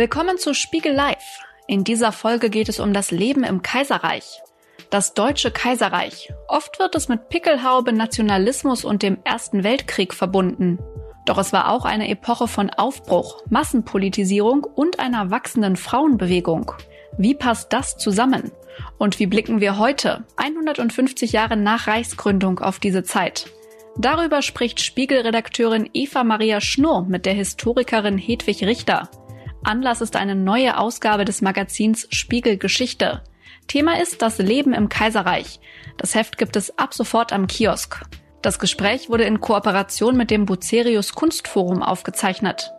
Willkommen zu Spiegel Live. In dieser Folge geht es um das Leben im Kaiserreich. Das Deutsche Kaiserreich. Oft wird es mit Pickelhaube, Nationalismus und dem Ersten Weltkrieg verbunden. Doch es war auch eine Epoche von Aufbruch, Massenpolitisierung und einer wachsenden Frauenbewegung. Wie passt das zusammen? Und wie blicken wir heute, 150 Jahre nach Reichsgründung, auf diese Zeit? Darüber spricht Spiegelredakteurin Eva Maria Schnurr mit der Historikerin Hedwig Richter. Anlass ist eine neue Ausgabe des Magazins Spiegel Geschichte. Thema ist das Leben im Kaiserreich. Das Heft gibt es ab sofort am Kiosk. Das Gespräch wurde in Kooperation mit dem Bucerius Kunstforum aufgezeichnet.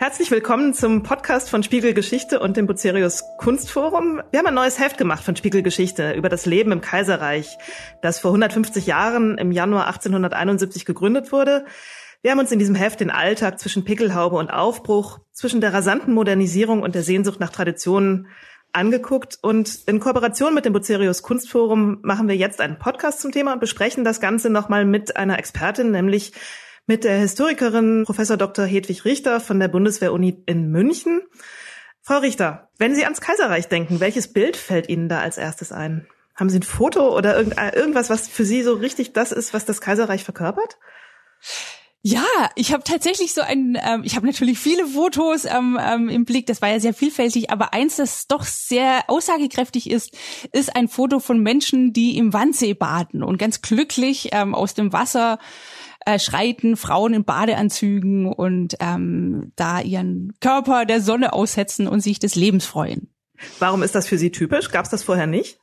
Herzlich willkommen zum Podcast von Spiegel Geschichte und dem Bucerius Kunstforum. Wir haben ein neues Heft gemacht von Spiegel Geschichte über das Leben im Kaiserreich, das vor 150 Jahren im Januar 1871 gegründet wurde. Wir haben uns in diesem Heft den Alltag zwischen Pickelhaube und Aufbruch, zwischen der rasanten Modernisierung und der Sehnsucht nach Traditionen angeguckt und in Kooperation mit dem Bucerius Kunstforum machen wir jetzt einen Podcast zum Thema und besprechen das Ganze nochmal mit einer Expertin, nämlich mit der Historikerin Professor Dr. Hedwig Richter von der Bundeswehr-Uni in München. Frau Richter, wenn Sie ans Kaiserreich denken, welches Bild fällt Ihnen da als erstes ein? Haben Sie ein Foto oder irgendwas, was für Sie so richtig das ist, was das Kaiserreich verkörpert? Ja, ich habe tatsächlich so ein, ähm, ich habe natürlich viele Fotos ähm, ähm, im Blick, das war ja sehr vielfältig, aber eins, das doch sehr aussagekräftig ist, ist ein Foto von Menschen, die im Wannsee baden und ganz glücklich ähm, aus dem Wasser äh, schreiten Frauen in Badeanzügen und ähm, da ihren Körper der Sonne aussetzen und sich des Lebens freuen. Warum ist das für Sie typisch? Gab es das vorher nicht?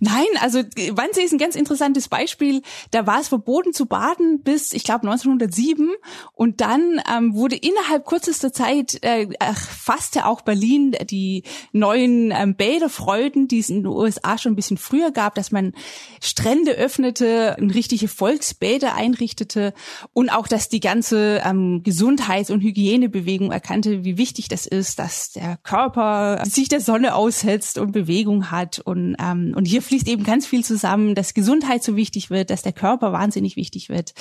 Nein, also Wannsee ist ein ganz interessantes Beispiel. Da war es verboten zu baden bis, ich glaube, 1907. Und dann ähm, wurde innerhalb kürzester Zeit äh, erfasste auch Berlin die neuen ähm, Bäderfreuden, die es in den USA schon ein bisschen früher gab, dass man Strände öffnete, richtige Volksbäder einrichtete und auch, dass die ganze ähm, Gesundheits- und Hygienebewegung erkannte, wie wichtig das ist, dass der Körper sich der Sonne aussetzt und Bewegung hat und ähm, und hier fließt eben ganz viel zusammen, dass Gesundheit so wichtig wird, dass der Körper wahnsinnig wichtig wird.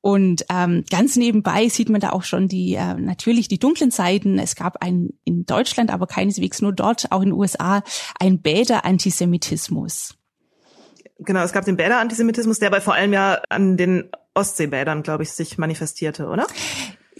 Und ähm, ganz nebenbei sieht man da auch schon die äh, natürlich die dunklen Seiten. Es gab ein in Deutschland, aber keineswegs nur dort, auch in den USA, ein Bäder-Antisemitismus. Genau, es gab den Bäder-Antisemitismus, der aber vor allem ja an den Ostseebädern, glaube ich, sich manifestierte, oder?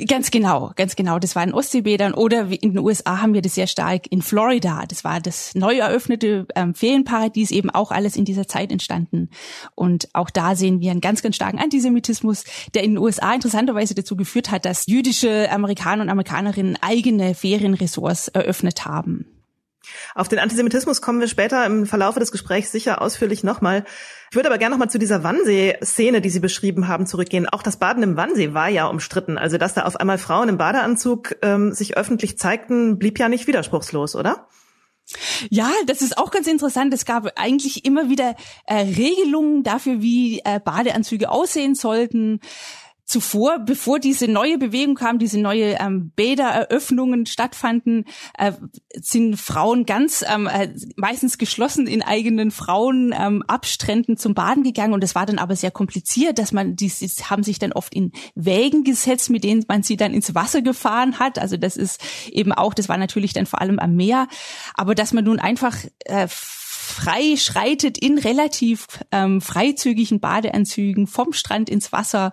Ganz genau, ganz genau. Das war in Ostseebädern oder in den USA haben wir das sehr stark in Florida. Das war das neu eröffnete ähm, Ferienparadies, eben auch alles in dieser Zeit entstanden. Und auch da sehen wir einen ganz, ganz starken Antisemitismus, der in den USA interessanterweise dazu geführt hat, dass jüdische Amerikaner und Amerikanerinnen eigene Ferienressorts eröffnet haben. Auf den Antisemitismus kommen wir später im Verlaufe des Gesprächs sicher ausführlich nochmal. Ich würde aber gerne nochmal zu dieser Wannsee-Szene, die Sie beschrieben haben, zurückgehen. Auch das Baden im Wannsee war ja umstritten. Also, dass da auf einmal Frauen im Badeanzug ähm, sich öffentlich zeigten, blieb ja nicht widerspruchslos, oder? Ja, das ist auch ganz interessant. Es gab eigentlich immer wieder äh, Regelungen dafür, wie äh, Badeanzüge aussehen sollten zuvor, bevor diese neue Bewegung kam, diese neue ähm, Bädereröffnungen stattfanden, äh, sind Frauen ganz ähm, äh, meistens geschlossen in eigenen Frauenabstränden ähm, zum Baden gegangen und es war dann aber sehr kompliziert, dass man die haben sich dann oft in Wägen gesetzt, mit denen man sie dann ins Wasser gefahren hat. Also das ist eben auch, das war natürlich dann vor allem am Meer, aber dass man nun einfach äh, frei schreitet in relativ ähm, freizügigen Badeanzügen vom Strand ins Wasser,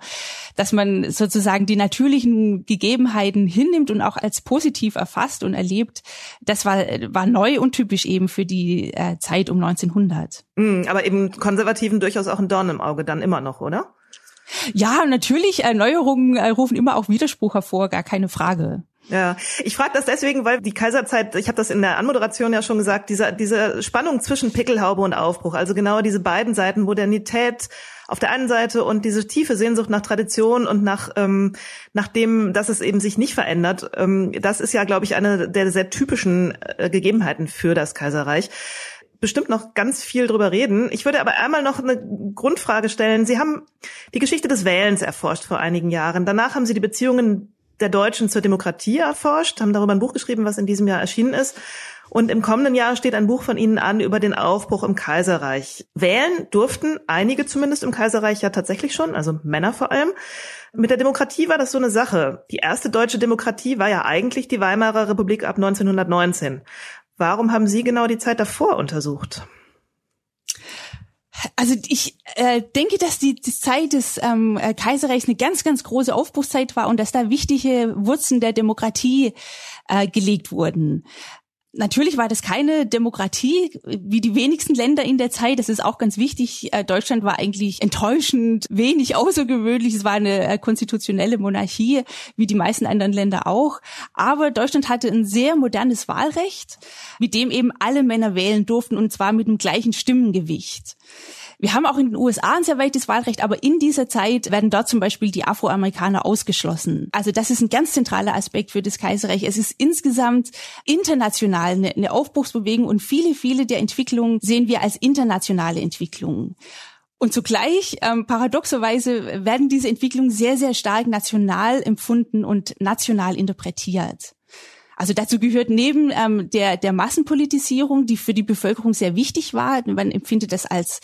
dass man sozusagen die natürlichen Gegebenheiten hinnimmt und auch als positiv erfasst und erlebt, das war, war neu und typisch eben für die äh, Zeit um 1900. Mm, aber eben Konservativen durchaus auch ein Dorn im Auge dann immer noch, oder? Ja, natürlich, Erneuerungen äh, rufen immer auch Widerspruch hervor, gar keine Frage. Ja, ich frage das deswegen, weil die Kaiserzeit, ich habe das in der Anmoderation ja schon gesagt, diese, diese Spannung zwischen Pickelhaube und Aufbruch, also genau diese beiden Seiten, Modernität auf der einen Seite und diese tiefe Sehnsucht nach Tradition und nach, ähm, nach dem, dass es eben sich nicht verändert, ähm, das ist ja, glaube ich, eine der sehr typischen äh, Gegebenheiten für das Kaiserreich bestimmt noch ganz viel drüber reden. Ich würde aber einmal noch eine Grundfrage stellen. Sie haben die Geschichte des Wählens erforscht vor einigen Jahren. Danach haben Sie die Beziehungen der Deutschen zur Demokratie erforscht, haben darüber ein Buch geschrieben, was in diesem Jahr erschienen ist. Und im kommenden Jahr steht ein Buch von Ihnen an über den Aufbruch im Kaiserreich. Wählen durften einige zumindest im Kaiserreich ja tatsächlich schon, also Männer vor allem. Mit der Demokratie war das so eine Sache. Die erste deutsche Demokratie war ja eigentlich die Weimarer Republik ab 1919. Warum haben Sie genau die Zeit davor untersucht? Also ich äh, denke, dass die, die Zeit des ähm, äh, Kaiserreichs eine ganz, ganz große Aufbruchszeit war und dass da wichtige Wurzeln der Demokratie äh, gelegt wurden. Natürlich war das keine Demokratie, wie die wenigsten Länder in der Zeit. Das ist auch ganz wichtig. Äh, Deutschland war eigentlich enttäuschend wenig außergewöhnlich. Es war eine äh, konstitutionelle Monarchie, wie die meisten anderen Länder auch. Aber Deutschland hatte ein sehr modernes Wahlrecht, mit dem eben alle Männer wählen durften und zwar mit dem gleichen Stimmengewicht. Wir haben auch in den USA ein sehr weites Wahlrecht, aber in dieser Zeit werden dort zum Beispiel die Afroamerikaner ausgeschlossen. Also das ist ein ganz zentraler Aspekt für das Kaiserreich. Es ist insgesamt international eine, eine Aufbruchsbewegung und viele, viele der Entwicklungen sehen wir als internationale Entwicklungen. Und zugleich, ähm, paradoxerweise, werden diese Entwicklungen sehr, sehr stark national empfunden und national interpretiert. Also dazu gehört neben ähm, der, der Massenpolitisierung, die für die Bevölkerung sehr wichtig war, man empfindet das als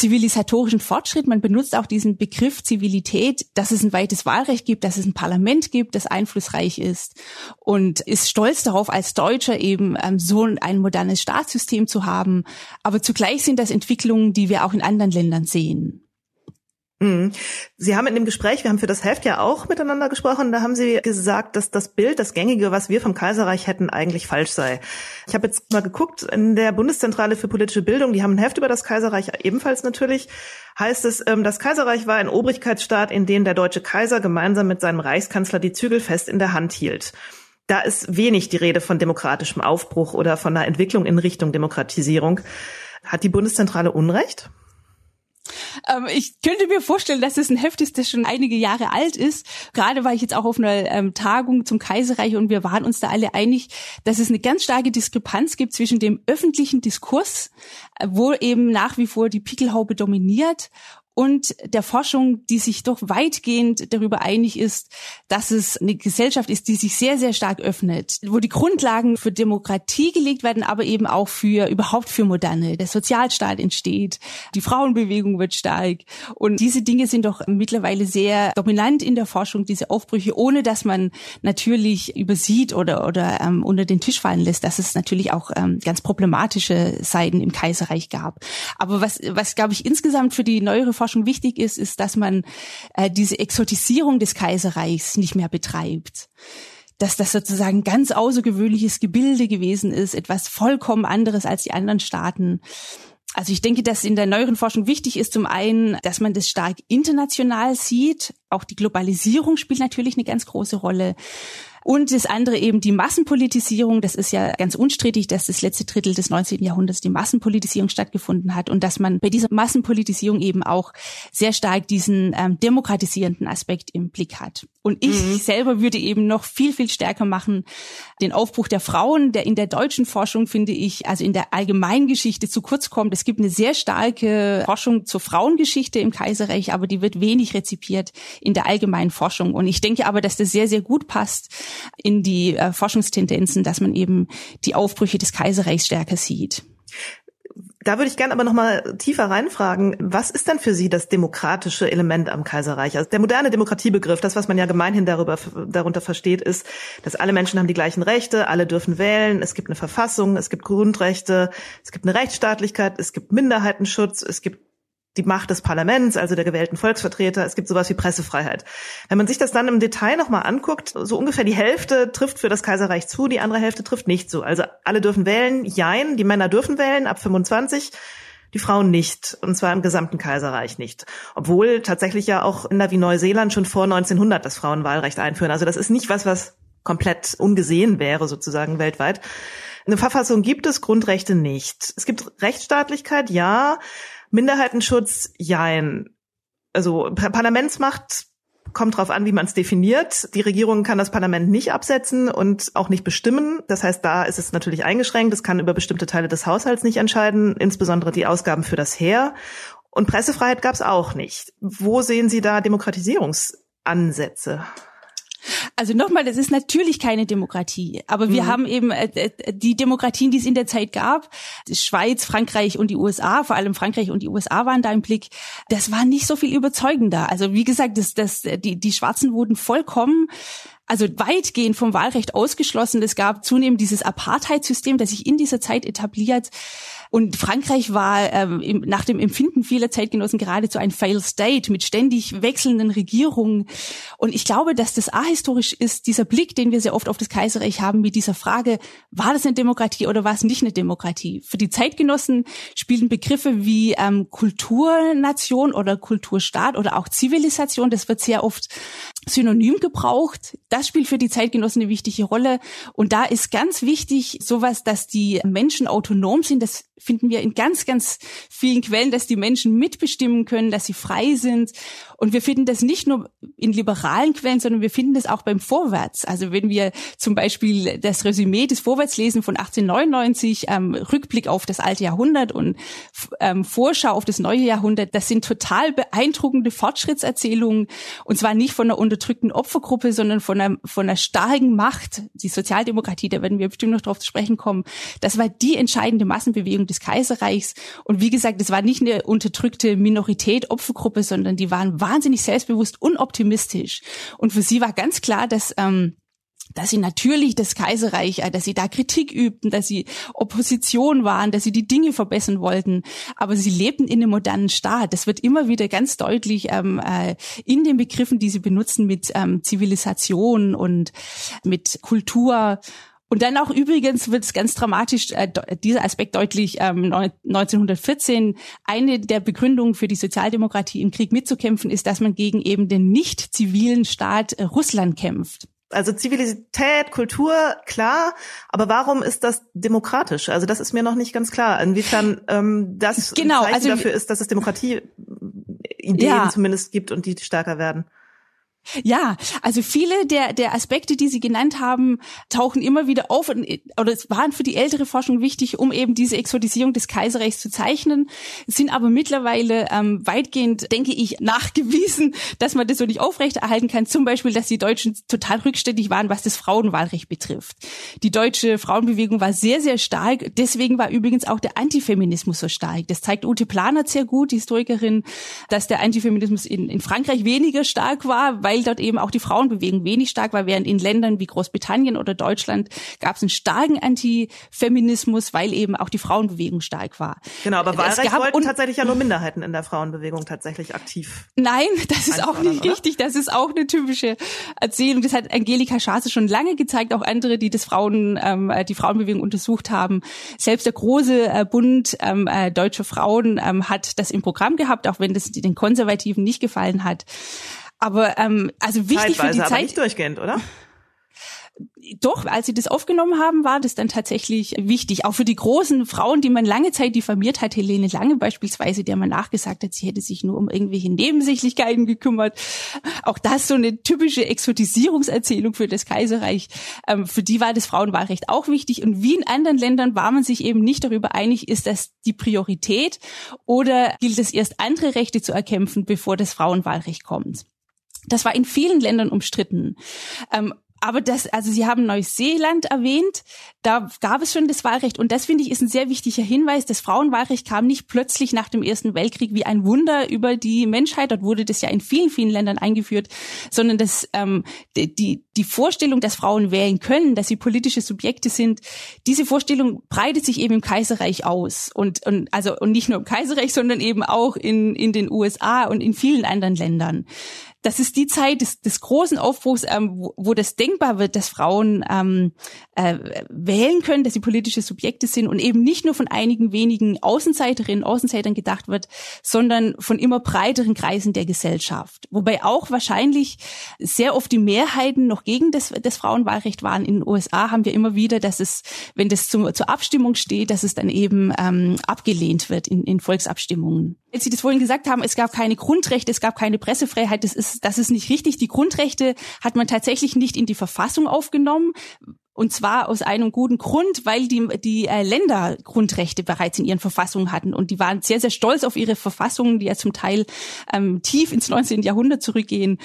zivilisatorischen Fortschritt. Man benutzt auch diesen Begriff Zivilität, dass es ein weites Wahlrecht gibt, dass es ein Parlament gibt, das einflussreich ist und ist stolz darauf, als Deutscher eben ähm, so ein modernes Staatssystem zu haben. Aber zugleich sind das Entwicklungen, die wir auch in anderen Ländern sehen. Mhm. Sie haben in dem Gespräch, wir haben für das Heft ja auch miteinander gesprochen, da haben Sie gesagt, dass das Bild, das gängige, was wir vom Kaiserreich hätten, eigentlich falsch sei. Ich habe jetzt mal geguckt, in der Bundeszentrale für politische Bildung, die haben ein Heft über das Kaiserreich ebenfalls natürlich, heißt es, ähm, das Kaiserreich war ein Obrigkeitsstaat, in dem der deutsche Kaiser gemeinsam mit seinem Reichskanzler die Zügel fest in der Hand hielt. Da ist wenig die Rede von demokratischem Aufbruch oder von einer Entwicklung in Richtung Demokratisierung. Hat die Bundeszentrale Unrecht? Ähm, ich könnte mir vorstellen, dass es ein Heft ist, das schon einige Jahre alt ist. Gerade war ich jetzt auch auf einer ähm, Tagung zum Kaiserreich und wir waren uns da alle einig, dass es eine ganz starke Diskrepanz gibt zwischen dem öffentlichen Diskurs, äh, wo eben nach wie vor die Pickelhaube dominiert und der Forschung, die sich doch weitgehend darüber einig ist, dass es eine Gesellschaft ist, die sich sehr, sehr stark öffnet, wo die Grundlagen für Demokratie gelegt werden, aber eben auch für überhaupt für Moderne. Der Sozialstaat entsteht, die Frauenbewegung wird stark und diese Dinge sind doch mittlerweile sehr dominant in der Forschung, diese Aufbrüche, ohne dass man natürlich übersieht oder, oder ähm, unter den Tisch fallen lässt, dass es natürlich auch ähm, ganz problematische Seiten im Kaiserreich gab. Aber was, was glaube ich insgesamt für die neuere Forschung Forschung wichtig ist, ist, dass man äh, diese Exotisierung des Kaiserreichs nicht mehr betreibt dass das sozusagen ganz außergewöhnliches Gebilde gewesen ist, etwas vollkommen anderes als die anderen Staaten. Also ich denke, dass in der neueren Forschung wichtig ist zum einen, dass man das stark international sieht. Auch die Globalisierung spielt natürlich eine ganz große Rolle. Und das andere eben die Massenpolitisierung. Das ist ja ganz unstrittig, dass das letzte Drittel des 19. Jahrhunderts die Massenpolitisierung stattgefunden hat und dass man bei dieser Massenpolitisierung eben auch sehr stark diesen ähm, demokratisierenden Aspekt im Blick hat. Und ich mhm. selber würde eben noch viel, viel stärker machen, den Aufbruch der Frauen, der in der deutschen Forschung, finde ich, also in der Allgemeingeschichte zu kurz kommt. Es gibt eine sehr starke Forschung zur Frauengeschichte im Kaiserreich, aber die wird wenig rezipiert in der allgemeinen Forschung. Und ich denke aber, dass das sehr, sehr gut passt in die äh, Forschungstendenzen, dass man eben die Aufbrüche des Kaiserreichs stärker sieht. Da würde ich gerne aber noch mal tiefer reinfragen, was ist denn für Sie das demokratische Element am Kaiserreich? Also der moderne Demokratiebegriff, das, was man ja gemeinhin darüber, darunter versteht, ist, dass alle Menschen haben die gleichen Rechte, alle dürfen wählen, es gibt eine Verfassung, es gibt Grundrechte, es gibt eine Rechtsstaatlichkeit, es gibt Minderheitenschutz, es gibt die Macht des Parlaments, also der gewählten Volksvertreter. Es gibt sowas wie Pressefreiheit. Wenn man sich das dann im Detail nochmal anguckt, so ungefähr die Hälfte trifft für das Kaiserreich zu, die andere Hälfte trifft nicht zu. Also alle dürfen wählen, jein, die Männer dürfen wählen ab 25, die Frauen nicht. Und zwar im gesamten Kaiserreich nicht. Obwohl tatsächlich ja auch Länder wie Neuseeland schon vor 1900 das Frauenwahlrecht einführen. Also das ist nicht was, was komplett ungesehen wäre sozusagen weltweit. Eine Verfassung gibt es, Grundrechte nicht. Es gibt Rechtsstaatlichkeit, ja. Minderheitenschutz, jein. Also Parlamentsmacht kommt drauf an, wie man es definiert. Die Regierung kann das Parlament nicht absetzen und auch nicht bestimmen. Das heißt, da ist es natürlich eingeschränkt. Es kann über bestimmte Teile des Haushalts nicht entscheiden, insbesondere die Ausgaben für das Heer. Und Pressefreiheit gab es auch nicht. Wo sehen Sie da Demokratisierungsansätze? Also nochmal, das ist natürlich keine Demokratie, aber wir mhm. haben eben äh, äh, die Demokratien, die es in der Zeit gab, die Schweiz, Frankreich und die USA, vor allem Frankreich und die USA waren da im Blick, das war nicht so viel überzeugender. Also wie gesagt, das, das, die, die Schwarzen wurden vollkommen also weitgehend vom Wahlrecht ausgeschlossen. Es gab zunehmend dieses Apartheidssystem, das sich in dieser Zeit etabliert. Und Frankreich war ähm, im, nach dem Empfinden vieler Zeitgenossen geradezu ein Fail State mit ständig wechselnden Regierungen. Und ich glaube, dass das ahistorisch ist, dieser Blick, den wir sehr oft auf das Kaiserreich haben, mit dieser Frage, war das eine Demokratie oder war es nicht eine Demokratie? Für die Zeitgenossen spielen Begriffe wie ähm, Kulturnation oder Kulturstaat oder auch Zivilisation, das wird sehr oft synonym gebraucht. Das spielt für die Zeitgenossen eine wichtige Rolle. Und da ist ganz wichtig sowas, dass die Menschen autonom sind. Das finden wir in ganz, ganz vielen Quellen, dass die Menschen mitbestimmen können, dass sie frei sind. Und wir finden das nicht nur in liberalen Quellen, sondern wir finden das auch beim Vorwärts. Also wenn wir zum Beispiel das Resümee des Vorwärtslesen von 1899, ähm, Rückblick auf das alte Jahrhundert und ähm, Vorschau auf das neue Jahrhundert, das sind total beeindruckende Fortschrittserzählungen. Und zwar nicht von einer unterdrückten Opfergruppe, sondern von einer, von einer starken Macht. Die Sozialdemokratie, da werden wir bestimmt noch drauf zu sprechen kommen. Das war die entscheidende Massenbewegung des Kaiserreichs. Und wie gesagt, es war nicht eine unterdrückte Minorität, Opfergruppe, sondern die waren wahnsinnig selbstbewusst und optimistisch. Und für sie war ganz klar, dass ähm, dass sie natürlich das Kaiserreich, äh, dass sie da Kritik übten, dass sie Opposition waren, dass sie die Dinge verbessern wollten. Aber sie lebten in einem modernen Staat. Das wird immer wieder ganz deutlich ähm, äh, in den Begriffen, die sie benutzen mit ähm, Zivilisation und mit Kultur und dann auch übrigens wird es ganz dramatisch, äh, dieser Aspekt deutlich, ähm, 1914, eine der Begründungen für die Sozialdemokratie im Krieg mitzukämpfen, ist, dass man gegen eben den nicht zivilen Staat äh, Russland kämpft. Also Zivilität, Kultur, klar, aber warum ist das demokratisch? Also das ist mir noch nicht ganz klar. Inwiefern ähm, das genau, ein Zeichen also, dafür ist, dass es Demokratie Ideen ja. zumindest gibt und die stärker werden. Ja, also viele der, der Aspekte, die Sie genannt haben, tauchen immer wieder auf oder es waren für die ältere Forschung wichtig, um eben diese Exotisierung des Kaiserreichs zu zeichnen, sind aber mittlerweile ähm, weitgehend, denke ich, nachgewiesen, dass man das so nicht aufrechterhalten kann. Zum Beispiel, dass die Deutschen total rückständig waren, was das Frauenwahlrecht betrifft. Die deutsche Frauenbewegung war sehr, sehr stark. Deswegen war übrigens auch der Antifeminismus so stark. Das zeigt Ute Planert sehr gut, die Historikerin, dass der Antifeminismus in, in Frankreich weniger stark war, weil dort eben auch die Frauenbewegung wenig stark war, während in Ländern wie Großbritannien oder Deutschland gab es einen starken Antifeminismus, weil eben auch die Frauenbewegung stark war. Genau, aber Wahlrecht wollten tatsächlich ja nur Minderheiten in der Frauenbewegung tatsächlich aktiv. Nein, das ist auch nicht oder? richtig. Das ist auch eine typische Erzählung. Das hat Angelika Schaase schon lange gezeigt, auch andere, die das Frauen, ähm, die Frauenbewegung untersucht haben. Selbst der große äh, Bund ähm, äh, deutsche Frauen ähm, hat das im Programm gehabt, auch wenn das den Konservativen nicht gefallen hat. Aber ähm, also wichtig Zeitweise, für die Zeit. Aber nicht durchgehend, oder? doch, als sie das aufgenommen haben, war das dann tatsächlich wichtig. Auch für die großen Frauen, die man lange Zeit diffamiert hat, Helene Lange beispielsweise, der man nachgesagt hat, sie hätte sich nur um irgendwelche Nebensächlichkeiten gekümmert. Auch das so eine typische Exotisierungserzählung für das Kaiserreich. Ähm, für die war das Frauenwahlrecht auch wichtig. Und wie in anderen Ländern war man sich eben nicht darüber einig, ist das die Priorität oder gilt es erst andere Rechte zu erkämpfen, bevor das Frauenwahlrecht kommt. Das war in vielen Ländern umstritten. Ähm, aber das, also Sie haben Neuseeland erwähnt, da gab es schon das Wahlrecht und das finde ich ist ein sehr wichtiger Hinweis. Das Frauenwahlrecht kam nicht plötzlich nach dem Ersten Weltkrieg wie ein Wunder über die Menschheit. Dort wurde das ja in vielen, vielen Ländern eingeführt, sondern das ähm, die die Vorstellung, dass Frauen wählen können, dass sie politische Subjekte sind, diese Vorstellung breitet sich eben im Kaiserreich aus und und also und nicht nur im Kaiserreich, sondern eben auch in in den USA und in vielen anderen Ländern das ist die Zeit des, des großen Aufbruchs, ähm, wo, wo das denkbar wird, dass Frauen ähm, äh, wählen können, dass sie politische Subjekte sind und eben nicht nur von einigen wenigen Außenseiterinnen, Außenseitern gedacht wird, sondern von immer breiteren Kreisen der Gesellschaft. Wobei auch wahrscheinlich sehr oft die Mehrheiten noch gegen das, das Frauenwahlrecht waren. In den USA haben wir immer wieder, dass es, wenn das zum, zur Abstimmung steht, dass es dann eben ähm, abgelehnt wird in, in Volksabstimmungen. Als Sie das vorhin gesagt haben, es gab keine Grundrechte, es gab keine Pressefreiheit, das ist, das ist nicht richtig. Die Grundrechte hat man tatsächlich nicht in die Verfassung aufgenommen, Und zwar aus einem guten Grund, weil die, die äh, Länder Grundrechte bereits in ihren Verfassungen hatten. Und die waren sehr, sehr stolz auf ihre Verfassungen, die ja zum Teil ähm, tief ins 19. Jahrhundert zurückgehen.